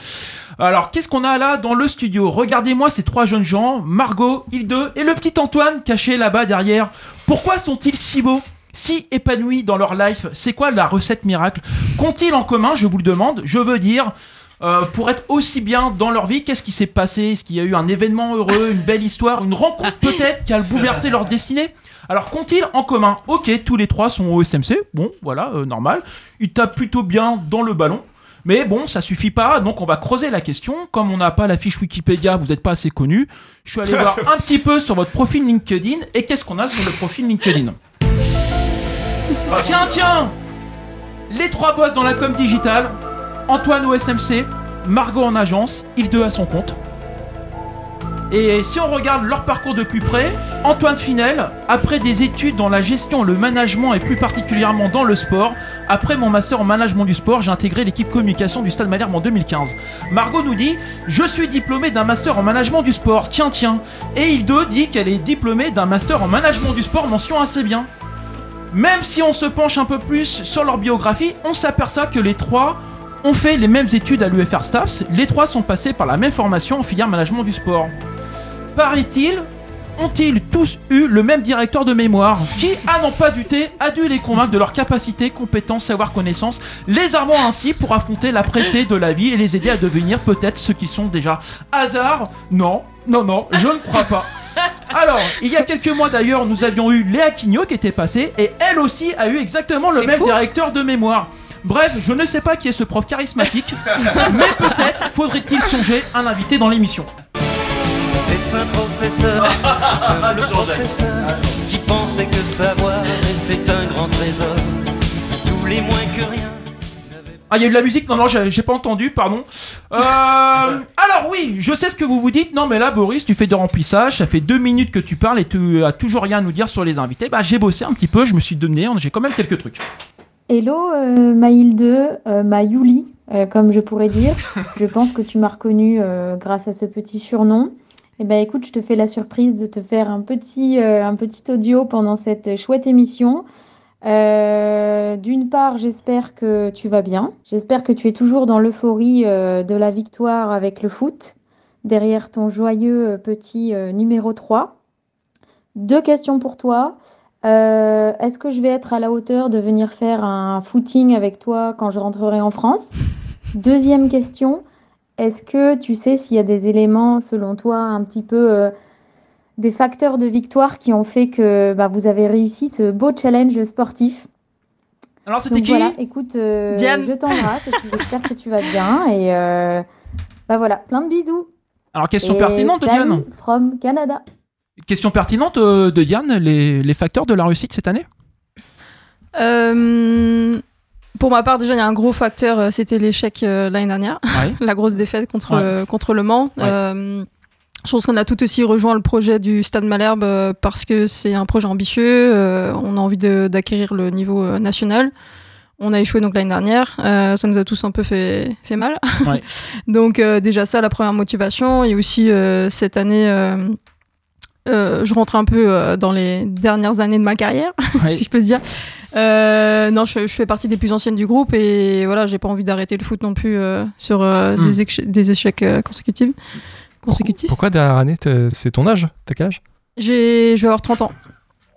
Alors, qu'est-ce qu'on a là dans le studio? Regardez-moi ces trois jeunes gens, Margot, Hilde et le petit Antoine caché là-bas derrière. Pourquoi sont-ils si beaux si épanouis dans leur life, c'est quoi la recette miracle? Qu'ont-ils en commun? Je vous le demande. Je veux dire, euh, pour être aussi bien dans leur vie, qu'est-ce qui s'est passé? Est-ce qu'il y a eu un événement heureux, une belle histoire, une rencontre peut-être qui a bouleversé leur destinée? Alors qu'ont-ils en commun? Ok, tous les trois sont au SMC. Bon, voilà, euh, normal. Ils tapent plutôt bien dans le ballon. Mais bon, ça suffit pas, donc on va creuser la question. Comme on n'a pas la fiche Wikipédia, vous n'êtes pas assez connu. Je suis allé voir un petit peu sur votre profil LinkedIn. Et qu'est-ce qu'on a sur le profil LinkedIn? Tiens, tiens Les trois boss dans la com digitale, Antoine au SMC, Margot en agence, Hilde à son compte. Et si on regarde leur parcours de plus près, Antoine Finel, après des études dans la gestion, le management et plus particulièrement dans le sport, après mon master en management du sport, j'ai intégré l'équipe communication du Stade Malherbe en 2015. Margot nous dit Je suis diplômée d'un master en management du sport, tiens, tiens. Et Hilde dit qu'elle est diplômée d'un master en management du sport, mention assez bien. Même si on se penche un peu plus sur leur biographie, on s'aperçoit que les trois ont fait les mêmes études à l'UFR Staffs. Les trois sont passés par la même formation en filière management du sport. Paraît-il, ont-ils tous eu le même directeur de mémoire qui, à n'en pas douter, a dû les convaincre de leur capacité, compétence, savoir, connaissance, les armant ainsi pour affronter la prêté de la vie et les aider à devenir peut-être ce qu'ils sont déjà. Hasard Non, non, non, je ne crois pas. Alors, il y a quelques mois d'ailleurs, nous avions eu Léa Quignot qui était passée et elle aussi a eu exactement le même fou. directeur de mémoire. Bref, je ne sais pas qui est ce prof charismatique, mais peut-être faudrait-il songer à l'inviter dans l'émission. C'était un professeur, un simple professeur, qui pensait que savoir était un grand trésor. Tous les moins que rien. Ah, il y a eu de la musique Non, non, j'ai pas entendu, pardon. Euh, alors oui, je sais ce que vous vous dites. Non, mais là, Boris, tu fais de remplissage. Ça fait deux minutes que tu parles et tu as toujours rien à nous dire sur les invités. Bah, j'ai bossé un petit peu, je me suis donné, j'ai quand même quelques trucs. Hello, euh, Maïl2, euh, Maïouli, euh, comme je pourrais dire. je pense que tu m'as reconnu euh, grâce à ce petit surnom. Eh ben, écoute, je te fais la surprise de te faire un petit, euh, un petit audio pendant cette chouette émission. Euh, d'une part, j'espère que tu vas bien. J'espère que tu es toujours dans l'euphorie euh, de la victoire avec le foot, derrière ton joyeux petit numéro 3. Deux questions pour toi. Est-ce que je vais être à la hauteur de venir faire un footing avec toi quand je rentrerai en France? Deuxième question, est-ce que tu sais s'il y a des éléments, selon toi, un petit peu euh, des facteurs de victoire qui ont fait que bah, vous avez réussi ce beau challenge sportif? Alors, c'était Donc qui? voilà, écoute, euh, Diane. je t'embrasse j'espère que tu vas bien et euh, bah voilà, plein de bisous. Alors, question Et pertinente de salut Diane. From Canada. Question pertinente euh, de Diane, les, les facteurs de la réussite cette année? Euh, pour ma part, déjà, il y a un gros facteur, euh, c'était l'échec euh, l'année dernière, Ouais. la grosse défaite contre, Ouais. euh, contre Le Mans. Ouais. Euh, je pense qu'on a tout aussi rejoint le projet du Stade Malherbe parce que c'est un projet ambitieux, on a envie d'acquérir le niveau national. On a échoué donc l'année dernière, ça nous a tous un peu fait, fait mal. Donc déjà ça, la première motivation. Et aussi cette année, je rentre un peu dans les dernières années de ma carrière, si je peux dire. Euh, non, je, je fais partie des plus anciennes du groupe et voilà, j'ai pas envie d'arrêter le foot non plus euh, sur euh, Hmm. des, éche- des échecs euh, consécutifs. consécutifs. Pourquoi dernière année C'est ton âge T'as quel âge J'ai, je vais avoir 30 ans.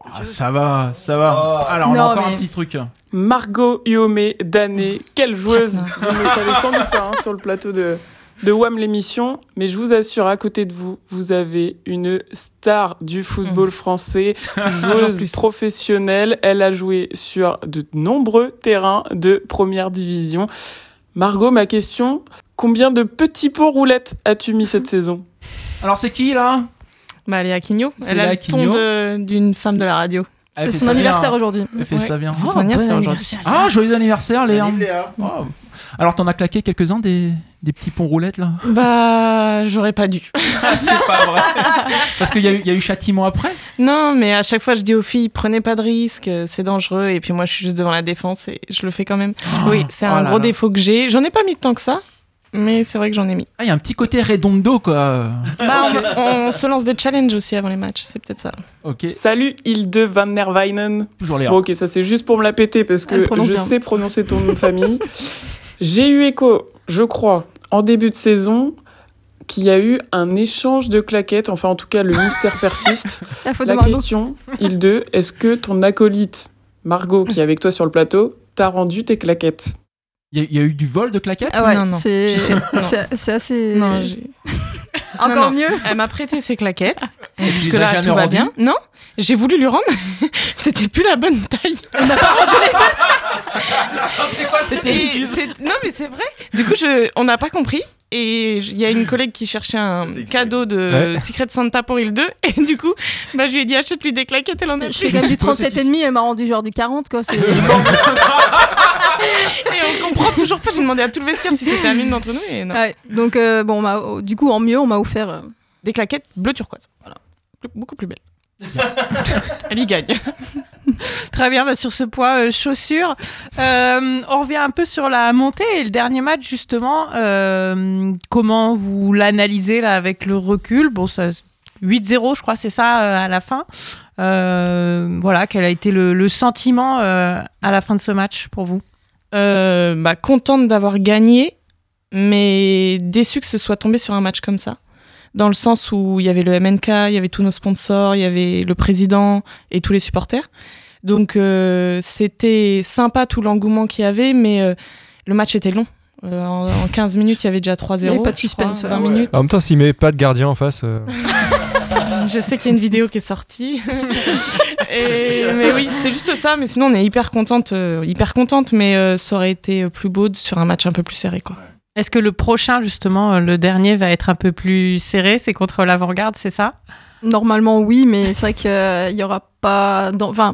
Ah, Ça va, ça va. Alors, on Non, a encore mais- un petit truc. Margot Iomé d'année, quelle joueuse Vous ne le savez sans doute pas hein, sur le plateau de, de WAM l'émission, mais je vous assure, à côté de vous, vous avez une star du football français, joueuse professionnelle. Elle a joué sur de nombreux terrains de première division. Margot, ma question, combien de petits pots roulettes as-tu mis cette saison? Alors, c'est qui là? Bah, Léa Quigno. C'est Elle a le ton d'une femme de la radio. C'est son anniversaire aujourd'hui. Elle fait Ouais, ça bien. c'est Ah, son anniversaire bon aujourd'hui. Ah, joyeux anniversaire, Léa. Léa. Oh. Alors, t'en as claqué quelques-uns des, des petits ponts roulettes là Bah, j'aurais pas dû. C'est pas vrai. Parce qu'il y, a eu- il y a eu châtiment après Non, mais à chaque fois, je dis aux filles, prenez pas de risques, c'est dangereux. Et puis moi, je suis juste devant la défense et je le fais quand même. oui, c'est oh un là gros là. défaut que j'ai. J'en ai pas mis tant que ça, mais c'est vrai que j'en ai mis. Ah, il y a un petit côté redondo quoi. Bah, on, on se lance des challenges aussi avant les matchs, c'est peut-être ça. Ok. Salut Hilde van Nerweinen. Toujours Léa. Bon, ok, ça c'est juste pour me la péter parce que prononce je bien. sais prononcer ton nom de famille. J'ai eu écho, je crois, en début de saison, qu'il y a eu un échange de claquettes. Enfin, en tout cas, le mystère persiste. Faute de La question, Hilde, est-ce que ton acolyte Margot, qui est avec toi sur le plateau, t'a rendu tes claquettes? Il y, a- il y a eu du vol de claquettes? Ah ouais, Non, non. c'est assez. Non, j'ai- Encore Non, non. mieux. Elle m'a prêté ses claquettes. tu les Jusque as là, jamais tout va bien. Non, j'ai voulu lui rendre. C'était plus la bonne taille. C'est quoi cette Et excuse c'est- Non, mais c'est vrai. Du coup, je... on n'a pas compris. Et il y a une collègue qui cherchait un cadeau de Ouais. Secret Santa pour il 2. Et du coup, bah, je lui ai dit achète-lui des claquettes. Elle en a Je plus. fais quand même du 37,5, elle m'a rendu genre du 40, quoi. c'est- Et on comprend toujours pas. J'ai demandé à tout le vestiaire si c'était à l'une d'entre nous. Et non. Ouais, donc, euh, bon, oh, du coup, en mieux, on m'a offert. euh, Des claquettes bleu turquoise. Voilà. Beaucoup plus belles. Elle y gagne. Très bien, bah, sur ce point euh, chaussures, euh, on revient un peu sur la montée et le dernier match justement. euh, comment vous l'analysez là avec le recul? Bon, ça 8-0, je crois, c'est ça euh, à la fin. Euh, voilà, quel a été le, le sentiment euh, à la fin de ce match pour vous? Euh, bah, contente d'avoir gagné, mais déçue que ce soit tombé sur un match comme ça. Dans le sens où il y avait le MNK, il y avait tous nos sponsors, il y avait le président et tous les supporters. Donc euh, c'était sympa tout l'engouement qu'il y avait, mais euh, le match était long. Euh, en, en 15 minutes, il y avait déjà 3-0. Il y avait pas de suspense, crois, ouais. 20 minutes. En même temps, s'il met pas de gardien en face. euh, Je sais qu'il y a une vidéo qui est sortie. Et- mais oui, c'est juste ça. Mais sinon, on est hyper contente, euh, hyper contente. Mais euh, ça aurait été plus beau sur un match un peu plus serré, quoi. Est-ce que le prochain, justement, euh, le dernier, va être un peu plus serré? C'est contre l'avant-garde, c'est ça? Normalement, oui, mais c'est vrai qu'il y aura pas. dans- Enfin,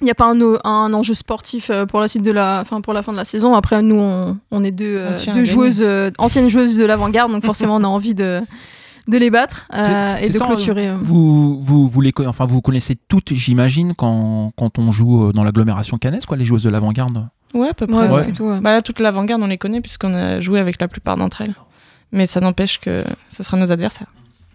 il n'y a pas un, enjeu sportif euh, pour la suite de la, enfin pour la fin de la saison. Après, nous, on, on est deux, euh, On joueuses, euh, anciennes joueuses de l'avant-garde, donc forcément, on a envie de, de les battre euh, et de ça, clôturer. euh. Vous, vous, vous, les, enfin, vous connaissez toutes, j'imagine, quand, quand on joue euh, dans l'agglomération cannaise, quoi, les joueuses de l'avant-garde? Ouais, à peu près. Ouais. plutôt, ouais. Bah là, toute l'avant-garde, on les connaît puisqu'on a joué avec la plupart d'entre elles. Mais ça n'empêche que ce sera nos adversaires.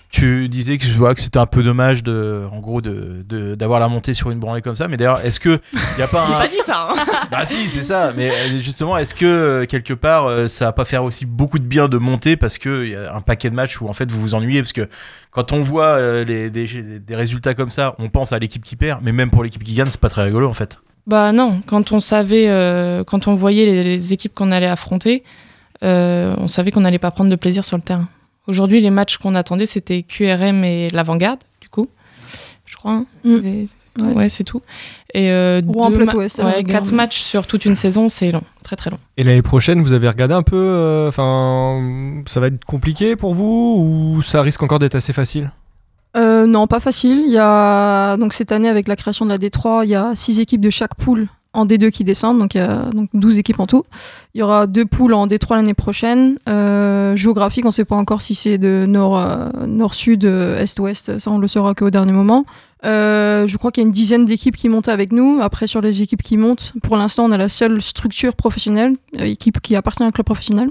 Tu disais que je vois que c'était un peu dommage de, en gros, de de- d'avoir la montée sur une branlée comme ça. Mais d'ailleurs, est-ce que il y a pas J'ai un pas dit ça. hein. Bah si, c'est ça. Mais euh, justement, est-ce que euh, quelque part, euh, ça va pas faire aussi beaucoup de bien de monter parce que y a un paquet de matchs où en fait vous vous ennuyez? Parce que quand on voit les, des, des résultats comme ça, on pense à l'équipe qui perd, mais même pour l'équipe qui gagne, c'est pas très rigolo en fait. Bah non, quand on savait, euh, quand on voyait les, les équipes qu'on allait affronter, euh, on savait qu'on n'allait pas prendre de plaisir sur le terrain. Aujourd'hui, les matchs qu'on attendait, c'était QRM et l'avant-garde, du coup, je crois. hein. Mm. Et- Ouais. ouais, c'est tout. Et euh, deux Plateau, ma- ouais, quatre matchs sur toute une saison, c'est long, très très long. Et l'année prochaine, vous avez regardé un peu. euh, Enfin, ça va être compliqué pour vous ou ça risque encore d'être assez facile? Euh, non, pas facile. Il y a donc cette année avec la création de la D3, il y a six équipes de chaque poule en D2 qui descendent, donc il y a donc 12 équipes en tout. Il y aura deux poules en D3 l'année prochaine. Euh, géographique, on ne sait pas encore si c'est de nord, euh, euh, est-ouest, ça on le saura qu'au dernier moment. Je crois qu'il y a une dizaine d'équipes qui montent avec nous. Après, sur les équipes qui montent, pour l'instant, on a la seule structure professionnelle, équipe qui appartient à un club professionnel.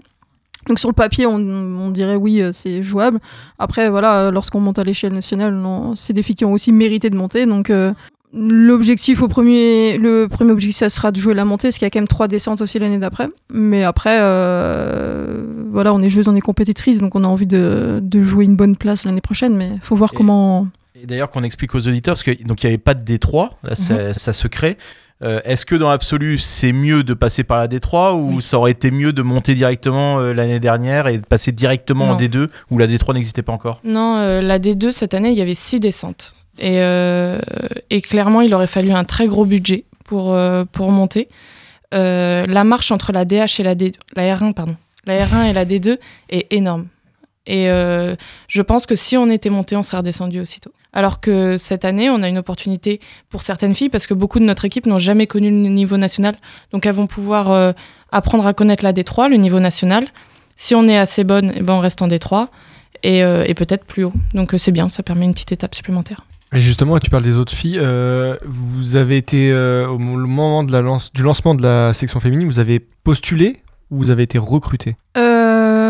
Donc sur le papier, on, on dirait oui, euh, c'est jouable. Après, voilà, lorsqu'on monte à l'échelle nationale, c'est des filles qui ont aussi mérité de monter. Donc euh, l'objectif au premier, le premier objectif, ça sera de jouer la montée, parce qu'il y a quand même trois descentes aussi l'année d'après. Mais après, euh, voilà, on est joueuse, on est compétitrice, donc on a envie de, de jouer une bonne place l'année prochaine. Mais faut voir Et- comment. Et d'ailleurs, qu'on explique aux auditeurs, parce que donc il n'y avait pas de D3, là ça, ça se crée. Euh, Est-ce que dans l'absolu, c'est mieux de passer par la D3 ou ça aurait été mieux de monter directement euh, l'année dernière et de passer directement en Non. D2 où la D3 n'existait pas encore? Non, euh, la D2, cette année, il y avait six descentes. Et, et clairement, il aurait fallu un très gros budget pour, pour monter. La marche entre la DH et la D... La R1, pardon. La R1 et la D2 est énorme. Et je pense que si on était monté, on serait redescendu aussitôt. Alors que cette année, on a une opportunité pour certaines filles parce que beaucoup de notre équipe n'ont jamais connu le niveau national. Donc elles vont pouvoir euh, apprendre à connaître la D3, le niveau national. Si on est assez bonne, eh ben, on reste en D3 et, euh, et peut-être plus haut. Donc euh, c'est bien, ça permet une petite étape supplémentaire. Et justement, tu parles des autres filles. euh, vous avez été, euh, au moment de la lance, du lancement de la section féminine, vous avez postulé ou vous avez été recruté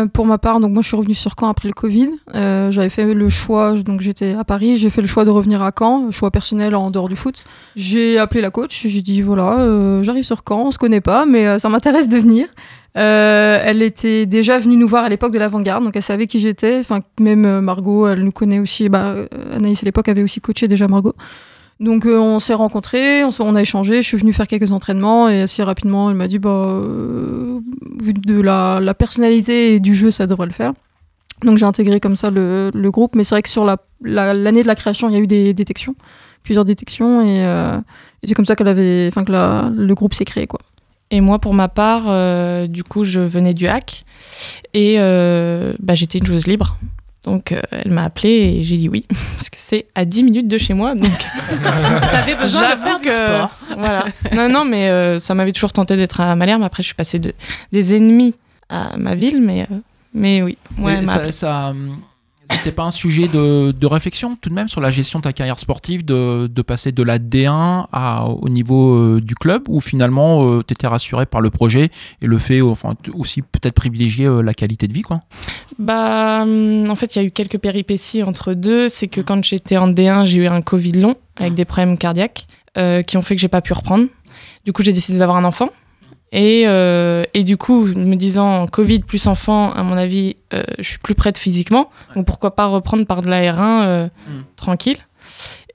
Pour ma part, donc moi je suis revenue sur Caen après le Covid. Euh, J'avais fait le choix, donc j'étais à Paris, j'ai fait le choix de revenir à Caen, choix personnel en dehors du foot. J'ai appelé la coach, j'ai dit voilà, euh, j'arrive sur Caen, on se connaît pas, mais euh, ça m'intéresse de venir. Elle était déjà venue nous voir à l'époque de l'avant-garde, donc elle savait qui j'étais. Enfin, même Margot, elle nous connaît aussi. Bah, Anaïs à l'époque avait aussi coaché déjà Margot. Donc euh, on s'est rencontrés, on, a échangé, je suis venue faire quelques entraînements et assez rapidement elle m'a dit bah euh, vu de la, personnalité et du jeu ça devrait le faire. Donc j'ai intégré comme ça le, groupe, mais c'est vrai que sur la- la- l'année de la création il y a eu des détections, plusieurs détections et, euh, c'est comme ça qu'elle avait, que le groupe s'est créé quoi. Et moi, pour ma part, du coup, je venais du hack et bah, j'étais une joueuse libre. Donc, euh, elle m'a appelée et j'ai dit oui, parce que c'est à 10 minutes de chez moi. Donc, T'avais besoin de J'avoue faire du que- sport. Voilà. Non, non, mais euh, ça m'avait toujours tenté d'être à Malherbe. Après, je suis passée de, des ennemis à ma ville, mais, euh, mais oui. Ouais, ça, c'était pas un sujet de, de réflexion tout de même sur la gestion de ta carrière sportive, de, de passer de la D1 à, au niveau euh, du club, ou finalement tu étais rassuré par le projet et le fait enfin, aussi peut-être privilégier euh, la qualité de vie quoi? Bah, hum, en fait, il y a eu quelques péripéties entre deux. C'est que quand j'étais en D1, j'ai eu un Covid long avec des problèmes cardiaques euh, qui ont fait que j'ai pas pu reprendre. Du coup, j'ai décidé d'avoir un enfant. Et, euh, et du coup, me disant Covid plus enfant, à mon avis, euh, je suis plus prête physiquement. Donc pourquoi pas reprendre par de la R1 euh, tranquille.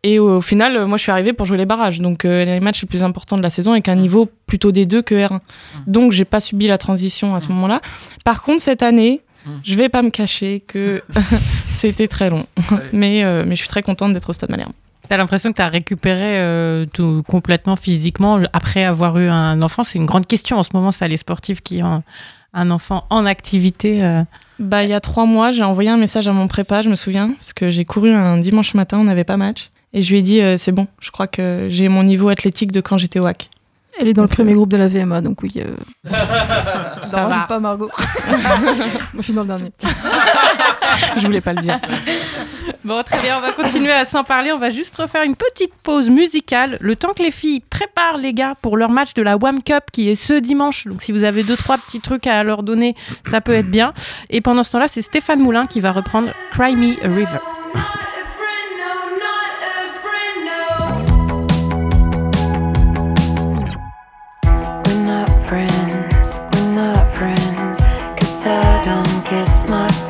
Et au, final, moi, je suis arrivée pour jouer les barrages. Donc euh, les matchs les plus importants de la saison avec un niveau plutôt des deux que R1. Donc j'ai pas subi la transition à ce moment-là. Par contre, cette année, je vais pas me cacher que c'était très long. mais, mais je suis très contente d'être au Stade Malherbe. T'as l'impression que t'as récupéré euh, tout complètement physiquement après avoir eu un enfant C'est une grande question en ce moment, ça, les sportifs qui ont un enfant en activité. euh. Bah, il y a trois mois, j'ai envoyé un message à mon prépa, je me souviens, parce que j'ai couru un dimanche matin, on n'avait pas match. Et je lui ai dit, euh, c'est bon, je crois que j'ai mon niveau athlétique de quand j'étais au WAC. Elle est dans le premier groupe de la VMA, donc oui. euh, Ça non, va. pas Margot. Moi, je suis dans le dernier. je voulais pas le dire. Bon, très bien, on va continuer à s'en parler. On va juste refaire une petite pause musicale, le temps que les filles préparent les gars pour leur match de la WAM Cup qui est ce dimanche. Donc, si vous avez deux, trois petits trucs à leur donner, ça peut être bien. Et pendant ce temps-là, c'est Stéphane Moulin qui va reprendre Cry Me a River.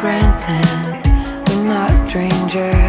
Friends, we're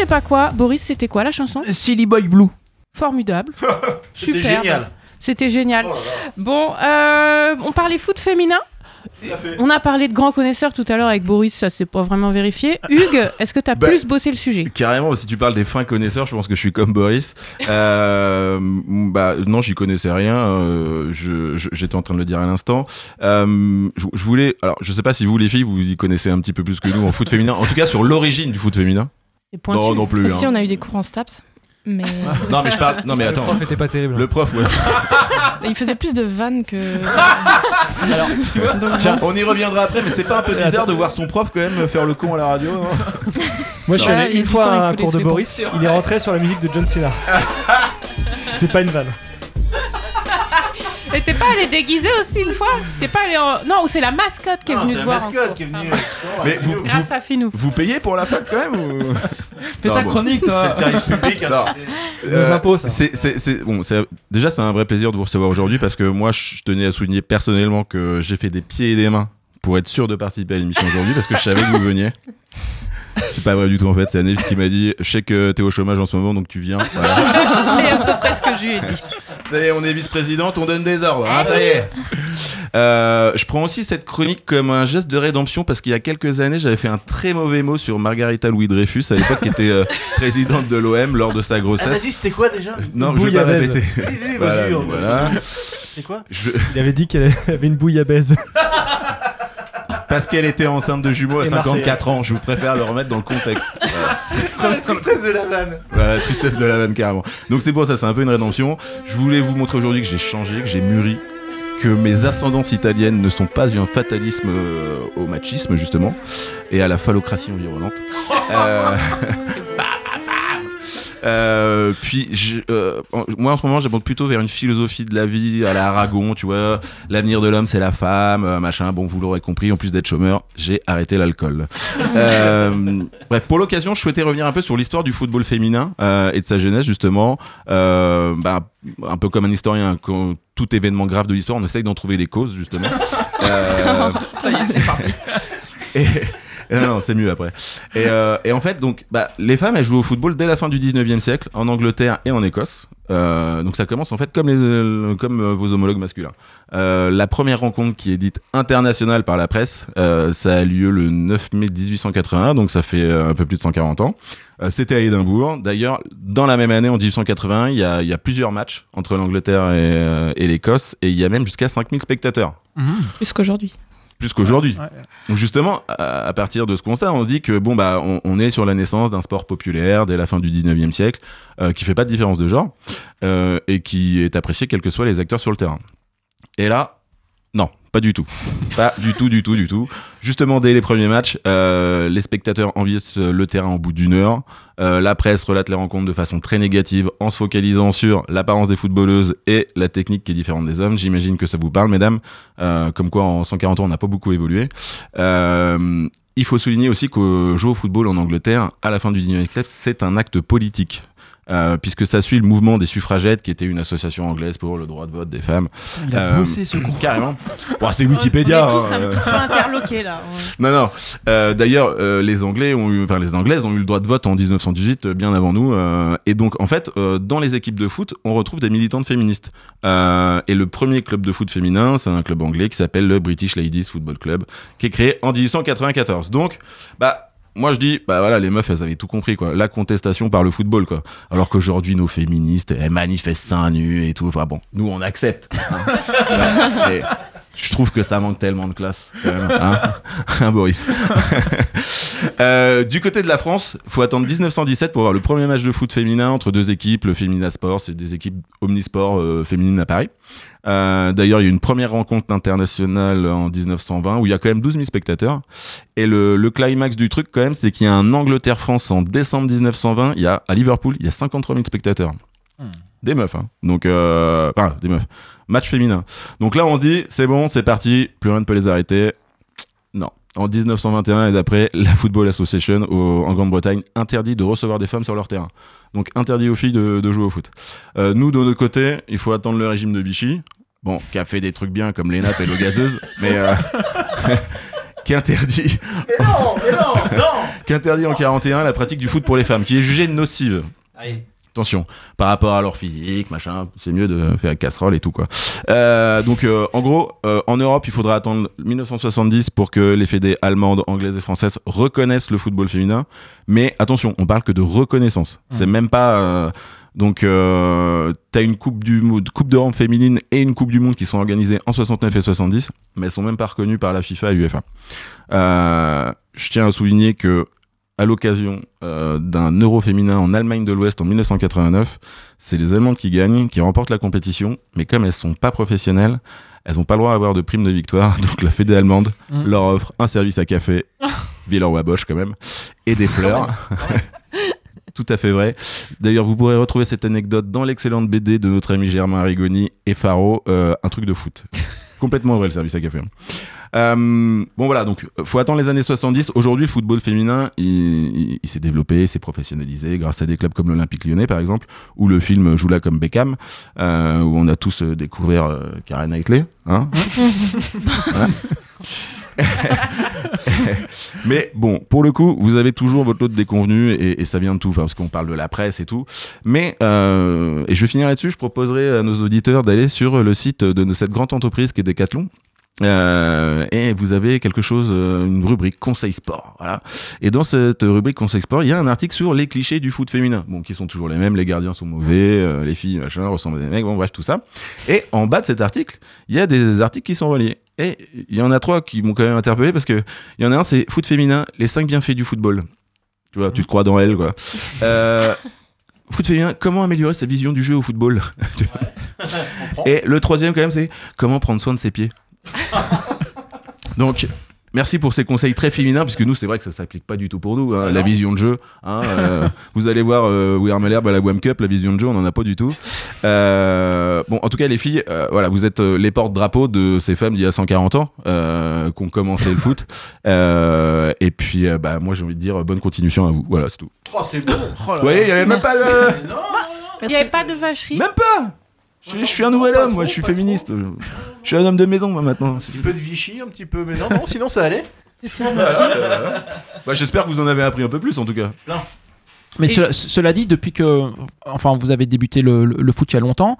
sais pas quoi. Boris, c'était quoi la chanson Silly Boy Blue. Formidable. C'était Superbe. génial. C'était génial. bon, euh, on parlait foot féminin. On a parlé de grands connaisseurs tout à l'heure avec Boris, ça c'est pas vraiment vérifié. Hugues, est-ce que tu as Bah, plus bossé le sujet? Carrément, si tu parles des fins connaisseurs, je pense que je suis comme Boris. Euh, bah non, j'y connaissais rien. euh, J'étais en train de le dire à l'instant. Euh, je, je voulais, alors je sais pas si vous les filles, vous y connaissez un petit peu plus que nous en foot féminin. En tout cas, sur l'origine du foot féminin. C'est pointu. Non, non plus. Si, hein. on a eu des cours en STAPS. Mais Non, mais je parle. Non, mais Le attends. prof était pas terrible. Le prof, ouais. il faisait plus de vannes que. Alors, tu vois, Donc, tiens, on y reviendra après, mais c'est pas un peu bizarre de voir son prof quand même faire le con à la radio non Moi, je suis allé une fois à un cours de Boris. Il est rentré sur la musique de John Cena. C'est pas une vanne. Et t'es pas allé déguiser aussi une fois? T'es pas allé en... Non, ou c'est la mascotte qui est Non, venue c'est te la voir. en mascotte cours. qui est venue. Mais vous, Grâce à Finou. vous payez pour la fac quand même ou... Fais ta chronique, toi. C'est le service public. hein, Non. c'est- Nos impôts, ça. C'est, c'est, c'est- bon, c'est- déjà, c'est un vrai plaisir de vous recevoir aujourd'hui parce que moi, je tenais à souligner personnellement que j'ai fait des pieds et des mains pour être sûr de participer à l'émission aujourd'hui parce que je savais que vous veniez. C'est pas vrai du tout en fait, c'est Annelies qui m'a dit Je sais que t'es au chômage en ce moment donc tu viens. Voilà. c'est à peu près ce que je lui ai dit. Ça y est, on est vice-présidente, on donne des ordres, hein, ça y est. Euh, je prends aussi cette chronique comme un geste de rédemption parce qu'il y a quelques années, j'avais fait un très mauvais mot sur Margarita Louis Dreyfus, à l'époque qui était euh, présidente de l'OM lors de sa Ah, grossesse. vas-y, c'était quoi déjà? Non, je vais pas Bouillabaisse. répéter. Voilà. C'est quoi? Je- Il avait dit qu'elle avait une bouillabaisse. Parce qu'elle était enceinte de jumeaux à Et 54 ans, je vous préfère le remettre dans le contexte. Voilà. La tristesse de la vanne. Voilà, la tristesse de la vanne carrément. Donc c'est pour ça, c'est un peu une rédemption. Je voulais vous montrer aujourd'hui que j'ai changé, que j'ai mûri, que mes ascendances italiennes ne sont pas un fatalisme euh, au machisme justement et à la phallocratie environnante. Euh, Euh, puis, je- euh, moi en ce moment, j'abonde plutôt vers une philosophie de la vie à la Aragon, tu vois. L'avenir de l'homme, c'est la femme, euh, machin. Bon, vous l'aurez compris, en plus d'être chômeur, j'ai arrêté l'alcool. Euh, bref, pour l'occasion, je souhaitais revenir un peu sur l'histoire du football féminin euh, et de sa jeunesse, justement. Euh, bah, un peu comme un historien, quand tout événement grave de l'histoire, on essaye d'en trouver les causes, justement. Euh, Ça y est, c'est parti. et non, non, c'est mieux après. Et, euh, et en fait, donc, bah, les femmes, elles jouent au football dès la fin du 19e siècle, en Angleterre et en Écosse. Euh, donc ça commence en fait comme, les, euh, comme vos homologues masculins. Euh, la première rencontre qui est dite internationale par la presse, euh, ça a lieu le 9 mai 1881, donc ça fait un peu plus de 140 ans. Euh, C'était à Édimbourg. D'ailleurs, dans la même année, en 1881, il y a, il y a plusieurs matchs entre l'Angleterre et, euh, et l'Écosse, et il y a même jusqu'à 5000 spectateurs Plus qu'aujourd'hui. Plus qu'aujourd'hui. Donc justement, à, à partir de ce constat, on se dit que bon bah on, on est sur la naissance d'un sport populaire dès la fin du 19e siècle, euh, qui fait pas de différence de genre euh, et qui est apprécié quels que soient les acteurs sur le terrain. Et là, non, pas du tout, pas du tout, du tout, du tout. Justement, dès les premiers matchs, euh, les spectateurs envahissent le terrain au bout d'une heure. Euh, la presse relate les rencontres de façon très négative en se focalisant sur l'apparence des footballeuses et la technique qui est différente des hommes. J'imagine que ça vous parle, mesdames. Euh, comme quoi, en 140 ans, on n'a pas beaucoup évolué. Il faut souligner aussi que jouer au football en Angleterre, à la fin du 19e siècle, c'est un acte politique. Euh, puisque ça suit le mouvement des suffragettes, qui était une association anglaise pour le droit de vote des femmes. Il a bossé, ce con. Carrément. Bon, c'est Wikipédia. On est tous hein, un euh. petit peu interloqués là. ouais. Non, non. Euh, D'ailleurs, euh, les Anglais ont eu, enfin les Anglaises ont eu le droit de vote en 1918, euh, bien avant nous. euh, et donc, en fait, euh, dans les équipes de foot, on retrouve des militantes féministes. Euh, et le premier club de foot féminin, c'est un club anglais qui s'appelle le British Ladies Football Club, qui est créé en 1894. Donc, bah. Moi je dis, bah voilà, les meufs elles avaient tout compris quoi, la contestation par le football quoi. Alors qu'aujourd'hui nos féministes elles manifestent seins nus et tout, enfin bon, nous on accepte. hein. Et je trouve que ça manque tellement de classe quand même, hein, Hein, Boris. Euh, du côté de la France, faut attendre 1917 pour voir le premier match de foot féminin entre deux équipes, le Femina Sport, c'est des équipes omnisport euh, féminines à Paris. Euh, D'ailleurs, il y a eu une première rencontre internationale en 1920 où il y a quand même 12 000 spectateurs. Et le, le climax du truc, quand même, c'est qu'il y a un Angleterre-France en décembre 1920. Il y a à Liverpool, il y a 53 000 spectateurs. Des meufs, hein. Donc, euh, enfin, des meufs. Match féminin. Donc là, on se dit, c'est bon, c'est parti, plus rien ne peut les arrêter. Non. En 1921 et d'après, la Football Association au- en Grande-Bretagne interdit de recevoir des femmes sur leur terrain. Donc interdit aux filles de, de jouer au foot. Euh, nous, de notre côté, il faut attendre le régime de Vichy. Bon, qui a fait des trucs bien comme les nappes et l'eau gazeuse, mais euh, qui interdit, non, mais non, non qui interdit en 41 la pratique du foot pour les femmes, qui est jugée nocive. Attention, par rapport à leur physique, machin, c'est mieux de faire casserole et tout quoi. Euh, donc euh, en gros, euh, en Europe, il faudra attendre 1970 pour que les fédés allemandes, anglaises et françaises reconnaissent le football féminin. Mais attention, on parle que de reconnaissance. C'est même pas. donc, t'as une coupe du coupe d'Europe féminine et une coupe du monde qui sont organisées en 69 et 70, mais elles sont même pas reconnues par la FIFA et UEFA. Je tiens à souligner que à l'occasion euh, d'un euro féminin en Allemagne de l'Ouest en 1989, c'est les Allemandes qui gagnent, qui remportent la compétition, mais comme elles sont pas professionnelles, elles n'ont pas le droit d'avoir de prime de victoire, donc la fédé allemande Mm. leur offre un service à café, Villeroy Bosch quand même, et des fleurs. Tout à fait vrai. D'ailleurs, vous pourrez retrouver cette anecdote dans l'excellente BD de notre ami Germain Rigoni et Faro, euh, un truc de foot. Complètement vrai le service à café. hein. Euh, bon voilà, donc euh, faut attendre les années 70. Aujourd'hui, le football féminin, il, s'est développé, s'est professionnalisé grâce à des clubs comme l'Olympique Lyonnais par exemple, ou le film Joue là comme Beckham, euh, où on a tous découvert Karen Knightley. Hein. Mais bon, pour le coup, vous avez toujours votre lot de déconvenus et, ça vient de tout, parce qu'on parle de la presse et tout. Mais, euh, et je vais finir là-dessus, je proposerai à nos auditeurs d'aller sur le site de cette grande entreprise qui est Decathlon. Euh, et vous avez quelque chose, euh, une rubrique conseil sport, voilà. Et dans cette rubrique conseil sport, il y a un article sur les clichés du foot féminin, bon, qui sont toujours les mêmes. Les gardiens sont mauvais, euh, les filles machin ressemblent à des mecs, bon bref tout ça. Et en bas de cet article, il y a des articles qui sont reliés. Et il y en a trois qui m'ont quand même interpellé parce que il y en a un, c'est foot féminin, les cinq bienfaits du football. Tu vois, tu te crois dans elle, quoi. Euh, foot féminin, comment améliorer sa vision du jeu au football? Et le troisième, quand même, c'est comment prendre soin de ses pieds. Donc, Merci pour ces conseils très féminins, puisque nous, c'est vrai que ça s'applique pas du tout pour nous. hein, la vision de jeu. hein, euh, vous allez voir euh, We Are Malherbe à la WAM Cup, la vision de jeu, on en a pas du tout. Euh, bon, en tout cas, les filles, euh, voilà, vous êtes les porte-drapeaux de ces femmes d'il y a 140 ans euh, qui ont commencé le foot. Euh, et puis, euh, bah, moi, j'ai envie de dire bonne continuation à vous. Voilà, c'est tout. Oh, c'est bon. Oh là Vous voyez, il y avait même pas de. Il n'y avait pas de vacherie. Même pas je, je suis un nouvel homme, moi, je suis féministe. Je suis un homme de maison, moi, maintenant. C'est Un petit peu de Vichy, un petit peu, mais non, non, sinon ça allait. Bah, J'espère que vous en avez appris un peu plus, en tout cas. Mais cela, cela dit, depuis que enfin, vous avez débuté le, le- le foot il y a longtemps,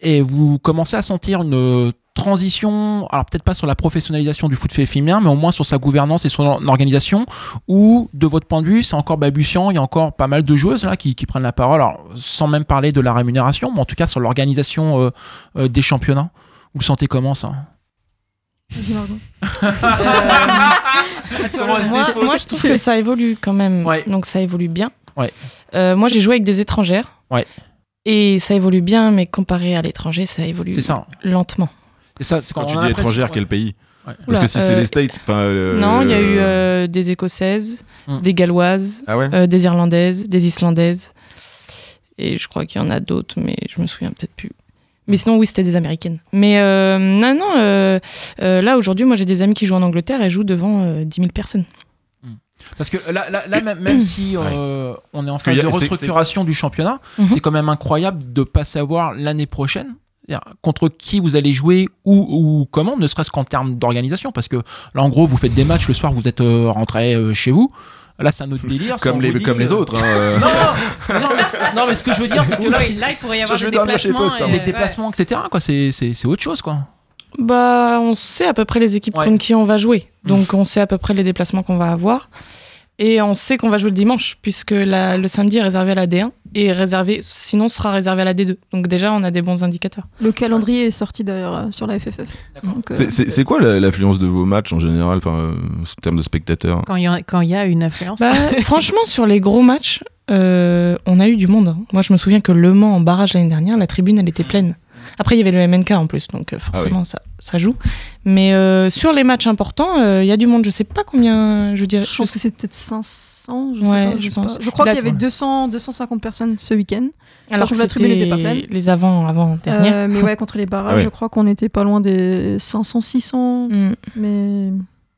et vous commencez à sentir une transition, alors peut-être pas sur la professionnalisation du foot féminin, mais au moins sur sa gouvernance et son or- organisation, où de votre point de vue, c'est encore balbutiant, il y a encore pas mal de joueuses là qui, qui prennent la parole, alors, sans même parler de la rémunération, mais en tout cas sur l'organisation euh, euh, des championnats. Vous le sentez comment ça? Vas-y, Margot. moi, moi, je trouve que ça évolue quand même. Donc ça évolue bien. Ouais. Euh, moi, j'ai joué avec des étrangères. Ouais. Et ça évolue bien, mais comparé à l'étranger, ça évolue ça. lentement. Et ça, c'est Quand on tu dis étrangère, ouais. quel pays Ouais. Parce que si c'est Euh, les States, euh, Non, il y a eu euh, des Écossaises, Hmm. des Galloises, Ah ouais euh, des Irlandaises, des Islandaises. Et je crois qu'il y en a d'autres, mais je me souviens peut-être plus. Mais sinon, oui, c'était des Américaines. Mais euh, non, non, euh, euh, là, aujourd'hui, moi, j'ai des amis qui jouent en Angleterre et jouent devant euh, 10 000 personnes. Parce que là, là, là, même, même si euh, on est en phase y a- de restructuration du championnat, Mhm. c'est quand même incroyable de pas savoir l'année prochaine contre qui vous allez jouer ou, ou comment, ne serait-ce qu'en termes d'organisation. Parce que là, en gros, vous faites des matchs le soir, vous êtes euh, rentré euh, chez vous. Là, c'est un autre délire. Comme les- vous dit, comme les euh, autres, hein, non, non, mais, ce- non, mais ce que je veux dire, c'est que là, Oui, là, il pourrait y avoir des chez toi, déplacements. ça. et- les ouais. déplacements, etc., quoi, c'est, c'est, c'est autre chose, quoi. Bah, on sait à peu près les équipes Ouais. contre qui on va jouer. Donc, on sait à peu près les déplacements qu'on va avoir. Et on sait qu'on va jouer le dimanche, puisque la- le samedi est réservé à la D1 et réservé, sinon sera réservé à la D2. Donc, déjà, on a des bons indicateurs. Le calendrier est sorti d'ailleurs euh, sur la FFF. Euh, C'est- quoi la- l'affluence de vos matchs en général, enfin, euh, en termes de spectateurs Quand il y, a- y une influence. Bah, franchement, sur les gros matchs, euh, on a eu du monde. hein. Moi, je me souviens que Le Mans en barrage l'année dernière, la tribune, elle était pleine. Après, il y avait le MNK en plus, donc euh, forcément, ça, ça joue. Mais euh, sur les matchs importants, euh, il y a du monde. Je sais pas combien, je dirais. je pense que c'est peut-être 500, je sais Ouais, pas, je sais pense. pas. Je crois qu'il y avait 200, 250 personnes ce week-end. Alors que la tribune n'était pas pleine. Les avant, avant dernière. Euh, mais ouais, contre les barrages, Ah ouais. je crois qu'on était pas loin des 500, 600. Mm. Mais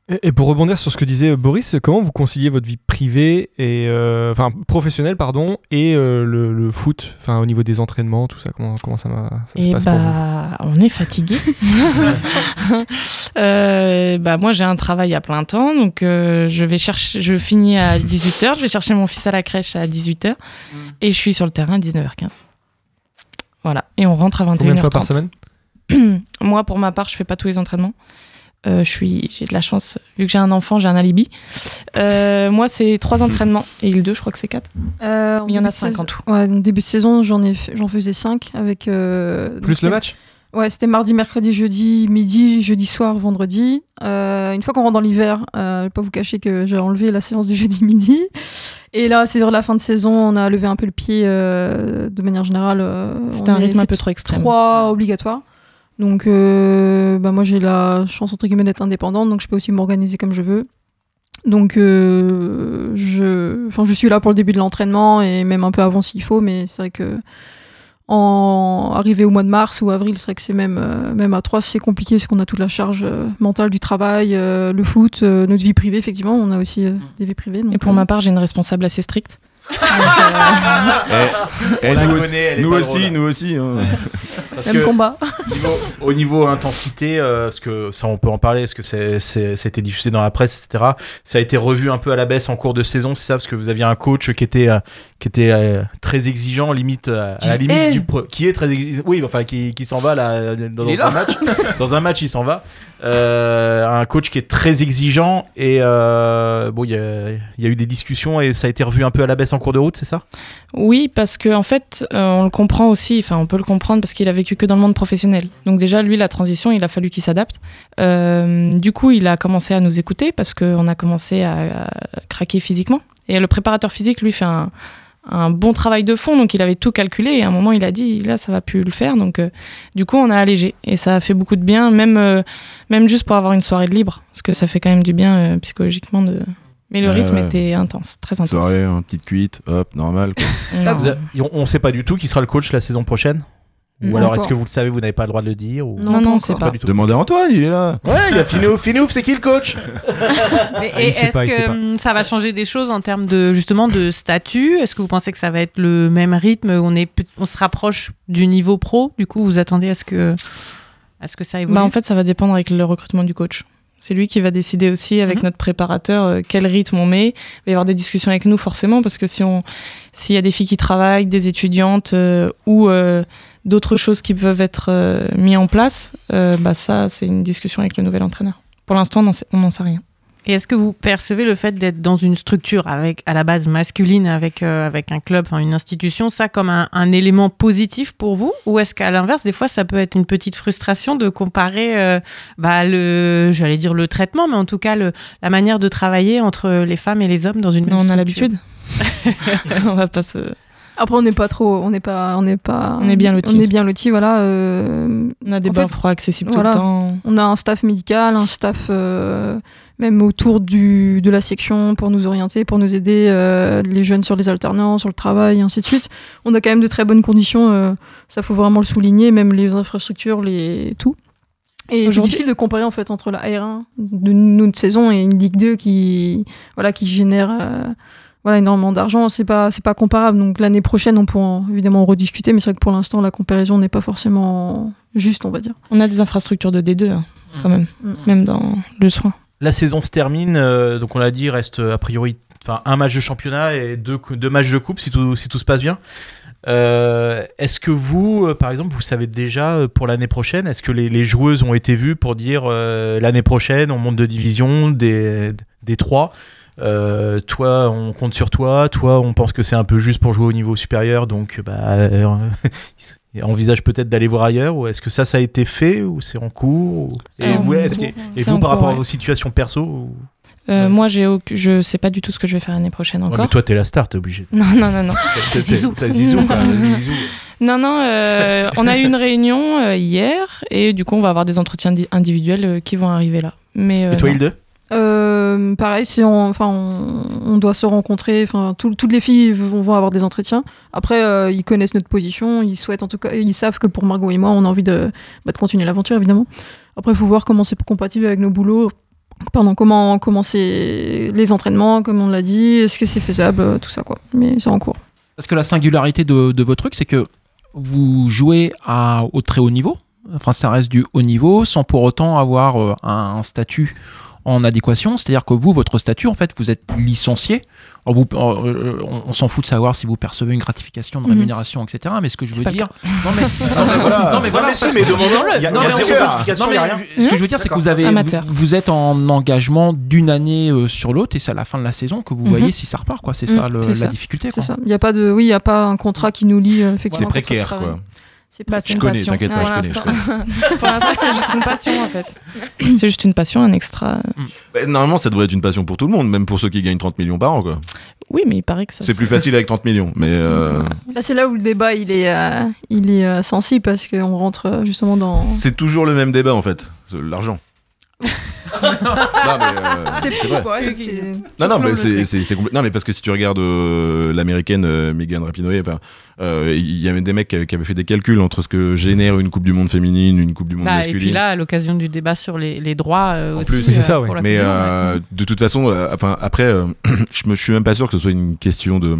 Et, et pour rebondir sur ce que disait Boris, comment vous conciliez votre vie privée et euh, enfin professionnelle pardon et euh, le, le foot, enfin au niveau des entraînements, tout ça, comment comment ça, ça se Et passe pour vous? bah, on est fatigué. Euh, bah, moi, j'ai un travail à plein temps, donc euh, je vais chercher, je finis à 18h, je vais chercher mon fils à la crèche à 18h, Mm. et je suis sur le terrain à 19h15. Voilà, et on rentre à 21h30. Combien de fois par semaine? Moi, pour ma part, je fais pas tous les entraînements. Euh, je suis, j'ai de la chance, vu que j'ai un enfant, j'ai un alibi. Euh, moi, c'est trois entraînements, et il deux, je crois que c'est quatre. euh, Il y en a cinq saison- en tout. Ouais, début de saison, j'en ai, fait- j'en faisais 5 avec. euh, Plus le match? Ouais, c'était mardi, mercredi, jeudi, midi, jeudi soir, vendredi. Euh, une fois qu'on rentre dans l'hiver, euh, je vais pas vous cacher que j'ai enlevé la séance du jeudi midi. Et là, c'est vers la fin de saison, on a levé un peu le pied euh, de manière générale. euh, C'était un rythme un peu trop extrême. Trois obligatoires. Donc, euh, bah, moi, j'ai la chance, entre guillemets, d'être indépendante, donc je peux aussi m'organiser comme je veux. Donc, euh, je, enfin, je suis là pour le début de l'entraînement et même un peu avant s'il faut, mais c'est vrai que en arrivé au mois de mars ou avril, c'est vrai que c'est même, euh, même à 3, c'est compliqué parce qu'on a toute la charge euh, mentale du travail, euh, le foot, euh, notre vie privée, effectivement, on a aussi euh, des vies privées. Et pour euh, ma part, j'ai une responsable assez stricte. Eh, la nous connaît, aussi, nous aussi, nous aussi. hein. Parce même que combat. niveau- au niveau intensité, euh, parce que ça on peut en parler, parce que c'était diffusé dans la presse, etc. Ça a été revu un peu à la baisse en cours de saison, c'est ça, parce que vous aviez un coach qui était, euh, qui était euh, très exigeant, limite euh, à la Qui limite est du pro- qui est très exigeant, oui, enfin qui, qui s'en va là dans, un match, dans un match il s'en va. Euh, un coach qui est très exigeant et euh, bon il y y a eu des discussions et ça a été revu un peu à la baisse en cours de route, c'est ça? Oui, parce que en fait, euh, on le comprend aussi. Enfin, on peut le comprendre parce qu'il a vécu que dans le monde professionnel. Donc déjà, lui, la transition, il a fallu qu'il s'adapte. Euh, du coup, il a commencé à nous écouter parce qu'on a commencé à, craquer physiquement. Et le préparateur physique, lui, fait un, bon travail de fond, donc il avait tout calculé. Et à un moment, il a dit là, ça va plus le faire. Donc, euh, du coup, on a allégé et ça a fait beaucoup de bien, même même juste pour avoir une soirée de libre, parce que ça fait quand même du bien psychologiquement de. Mais le Ouais, rythme ouais. était intense, très intense. Soirée, une petite cuite, hop, normal. Quoi. Non. Vous a- on, on sait pas du tout qui sera le coach la saison prochaine Ou Non. alors est-ce que vous le savez, vous n'avez pas le droit de le dire ou... Non, non, on sait pas. du tout. Demandez à Antoine, il est là. Ouais, il y a Finouf. Finouf, c'est qui le coach Mais- Ah, et est-ce pas, que pas. hum, ça va changer des choses en termes de justement de statut? Est-ce que vous pensez que ça va être le même rythme? On est, on se rapproche du niveau pro? Du coup, vous attendez à ce que, à ce que ça évolue? Bah, en fait, ça va dépendre avec le recrutement du coach. C'est lui qui va décider aussi Mhm. avec notre préparateur euh, quel rythme on met. Il va y avoir des discussions avec nous forcément parce que si on s'il y a des filles qui travaillent, des étudiantes euh, ou euh, d'autres choses qui peuvent être euh, mis en place, bah ça c'est une discussion avec le nouvel entraîneur. Pour l'instant, on n'en sait- on n'en sait rien. Et est-ce que vous percevez le fait d'être dans une structure avec à la base masculine, avec, euh, avec un club, enfin une institution, ça comme un, un élément positif pour vous? Ou est-ce qu'à l'inverse, des fois, ça peut être une petite frustration de comparer euh, bah, le, j'allais dire le traitement, mais en tout cas le, la manière de travailler entre les femmes et les hommes dans une même on a l'habitude. on va pas se. Après, on n'est pas trop, on n'est pas, on n'est pas, On est bien lotis. On est bien lotis, voilà. euh, On a des bains froids accessibles voilà. tout le temps. On a un staff médical, un staff euh, même autour du, de la section pour nous orienter, pour nous aider, euh, les jeunes sur les alternances, sur le travail, et ainsi de suite. On a quand même de très bonnes conditions, euh, ça faut vraiment le souligner, même les infrastructures, les tout. Et c'est difficile de comparer en fait entre la R1 de notre saison et une Ligue 2 qui, voilà, qui génère euh, voilà, énormément d'argent. C'est pas, c'est pas comparable. Donc l'année prochaine, on pourra en- évidemment en rediscuter, mais c'est vrai que pour l'instant, la comparaison n'est pas forcément juste, on va dire. On a des infrastructures de D2 hein, quand même, Mm. même dans le soin. La saison se termine, euh, donc on l'a dit, reste euh, a priori un match de championnat et deux, matchs de coupe si tout, se passe bien. Euh, est-ce que vous, par exemple, vous savez déjà pour l'année prochaine, est-ce que les, joueuses ont été vues pour dire l'année prochaine on monte de division des trois? Euh, toi, on compte sur toi. Toi, on pense que c'est un peu juste pour jouer au niveau supérieur, donc bah, euh, envisage peut-être d'aller voir ailleurs. Ou est-ce que ça, ça a été fait ou c'est en cours ou- Et en vous, et en par cours, rapport à ouais. vos situations perso ou- Euh, Moi, j'ai aucun- je sais pas du tout ce que je vais faire l'année prochaine Ouais, encore. mais toi, t'es la star, t'es obligé. Non, non, non, non. T'as- Zizou. t'as Zizou, quoi, Zizou. Non, non, euh, on a eu une réunion euh, hier et du coup, on va avoir des entretiens di- individuels qui vont arriver là. Mais, Et toi. Hilde? Euh, pareil, on, enfin, on, doit se rencontrer. Enfin, tout- toutes les filles vont, avoir des entretiens. Après, euh, ils connaissent notre position. Ils souhaitent, en tout cas, ils savent que pour Margot et moi, on a envie de, bah, continuer l'aventure, évidemment. Après, il faut voir comment c'est compatible avec nos boulots. Pardon, comment, c'est les entraînements, comme on l'a dit. Est-ce que c'est faisable, euh, tout ça, quoi. Mais c'est en cours. Parce que la singularité de, de votre truc, c'est que vous jouez au très haut niveau. Enfin, ça reste du haut niveau sans pour autant avoir un statut en adéquation. C'est-à-dire que vous, votre statut, en fait, vous êtes licencié. Alors, vous, euh, on, on s'en fout de savoir si vous percevez une gratification de Mhm. rémunération, etc. Mais ce que je veux dire. Non, mais, Non, mais voilà. non, mais voilà. Si, demandons-le. Non, non. Ce que je veux dire, c'est que vous avez, vous, Amateur. vous êtes en engagement d'une année euh, sur l'autre et c'est à la fin de la saison que vous Mhm. voyez si ça repart, quoi. C'est ça le- c'est la ça. difficulté, C'est ça. Il n'y a pas de, oui, il y a pas un contrat qui nous lie. euh, effectivement, C'est précaire, quoi. C'est Bah, précaire. c'est Je une connais, passion. t'inquiète pas, Pour je connais, l'instant- Pour l'instant, c'est juste une passion en fait. C'est juste une passion, un extra. Bah, normalement, ça devrait être une passion pour tout le monde, même pour ceux qui gagnent 30 millions par an, quoi. Oui, mais il paraît que ça. C'est plus facile avec 30 millions, mais. euh, Bah, c'est là où le débat il est, euh, il est euh, sensible parce qu'on rentre justement dans. C'est toujours le même débat en fait, c'est l'argent. Non, mais, euh, C'est c'est vrai. ouais, c'est- Non, non, mais c'est, c'est, c'est non, mais parce que si tu regardes euh, l'américaine euh, Megan Rapinoe, enfin, euh, il y avait des mecs qui avaient, qui avaient fait des calculs entre ce que génère une Coupe du Monde féminine, une Coupe du Monde Bah, et masculine. puis là, à l'occasion du débat sur les, les droits euh, En aussi. plus, euh, pour la Mais euh, ouais. de toute façon, euh, enfin après, je me je suis même pas sûr que ce soit une question de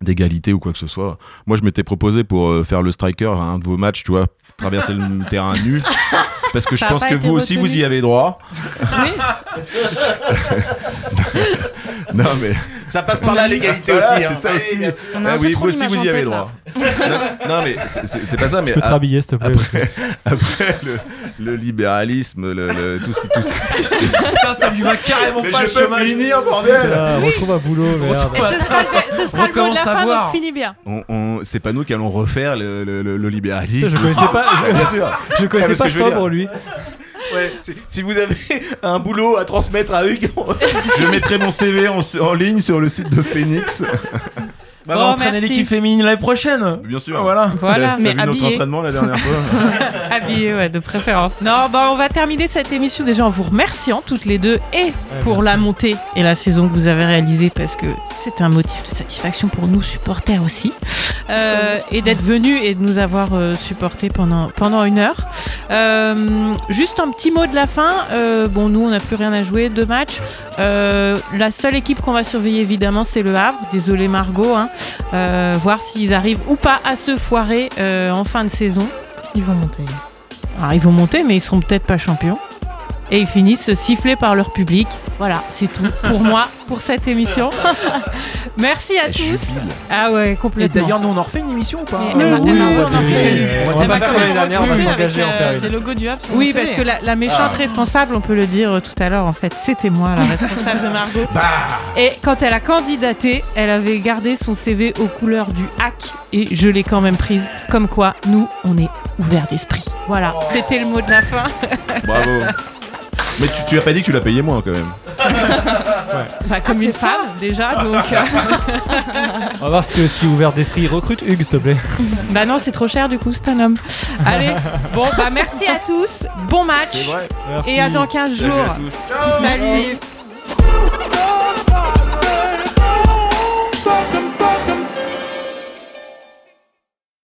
d'égalité ou quoi que ce soit. Moi, je m'étais proposé pour euh, faire le striker à un de vos matchs, tu vois, traverser le terrain nu. Parce que je Ça pense que vous aussi, vous y avez droit. non, mais. Ça passe par là, l'égalité aussi, hein. C'est ça aussi. bien sûr. On a Ah un peu oui, trop vous aussi, vous y avez droit. non, non, mais c'est- pas ça. Mais peux te rhabiller, s'il te plaît, Après, après le, le libéralisme, le, le- tout ce qui. Tout ce qui- Putain, ça lui va carrément Mais pas je le peux finir, bordel Ah, Retrouve un boulot, merde. Et ce sera, le- ce sera le mot de la fin, donc finis bien. on, on- c'est pas nous qui allons refaire le, le- le- le libéralisme. Je connaissais pas- je- Bien sûr. je connaissais Ah, parce pas pour lui. Ouais, si- vous avez un boulot à transmettre à Hugues, Je mettrai mon CV en, en ligne sur le site de Phoenix. Bah, Bon, va entraîner l'équipe féminine l'année prochaine. Bien sûr. Voilà. Voilà. T'as Mais vu notre habillé. entraînement la dernière fois Habillé, ouais, de préférence. Non, bah, on va terminer cette émission déjà en vous remerciant toutes les deux et pour la montée et la saison que vous avez réalisée parce que c'est un motif de satisfaction pour nous supporters aussi. Euh, et d'être venus et de nous avoir euh, supportés pendant, pendant une heure. Euh, juste un petit mot de la fin. Euh, bon, nous, on n'a plus rien à jouer, deux matchs. Euh, la seule équipe qu'on va surveiller, évidemment, c'est le Havre. Désolé, Margot. hein. Euh, voir s'ils arrivent ou pas à se foirer euh, en fin de saison. Ils vont monter. Alors, ils vont monter, mais ils seront peut-être pas champions. Et ils finissent sifflés par leur public. Voilà, c'est tout pour moi, pour cette émission. Merci à tous. Ah ouais, Et complètement. d'ailleurs, nous on en refait une émission ou pas Mais- mais oui, Oui, on on va faire. On va pas l'année dernière, on va s'engager en faire euh, une. des logos du Oui, parce que la, la méchante responsable, on peut le dire euh, tout à l'heure, en fait, c'était moi, la responsable de Margot. Et quand elle a candidaté, elle avait gardé son CV aux couleurs du hack et je l'ai quand même prise. Comme quoi, nous, on est ouverts d'esprit. Voilà, c'était le mot de la fin. Bravo. Mais tu, tu as pas dit que tu l'as payé moins quand même. Bah, comme Ah, une femme, déjà, donc. euh, On va voir si t'es aussi ouvert d'esprit. Recrute Hugues, s'il te plaît. Bah non, c'est trop cher du coup, c'est un homme. Allez, bon bah merci à tous, bon match C'est vrai. Merci. et à dans 15 Salut jours. Salut.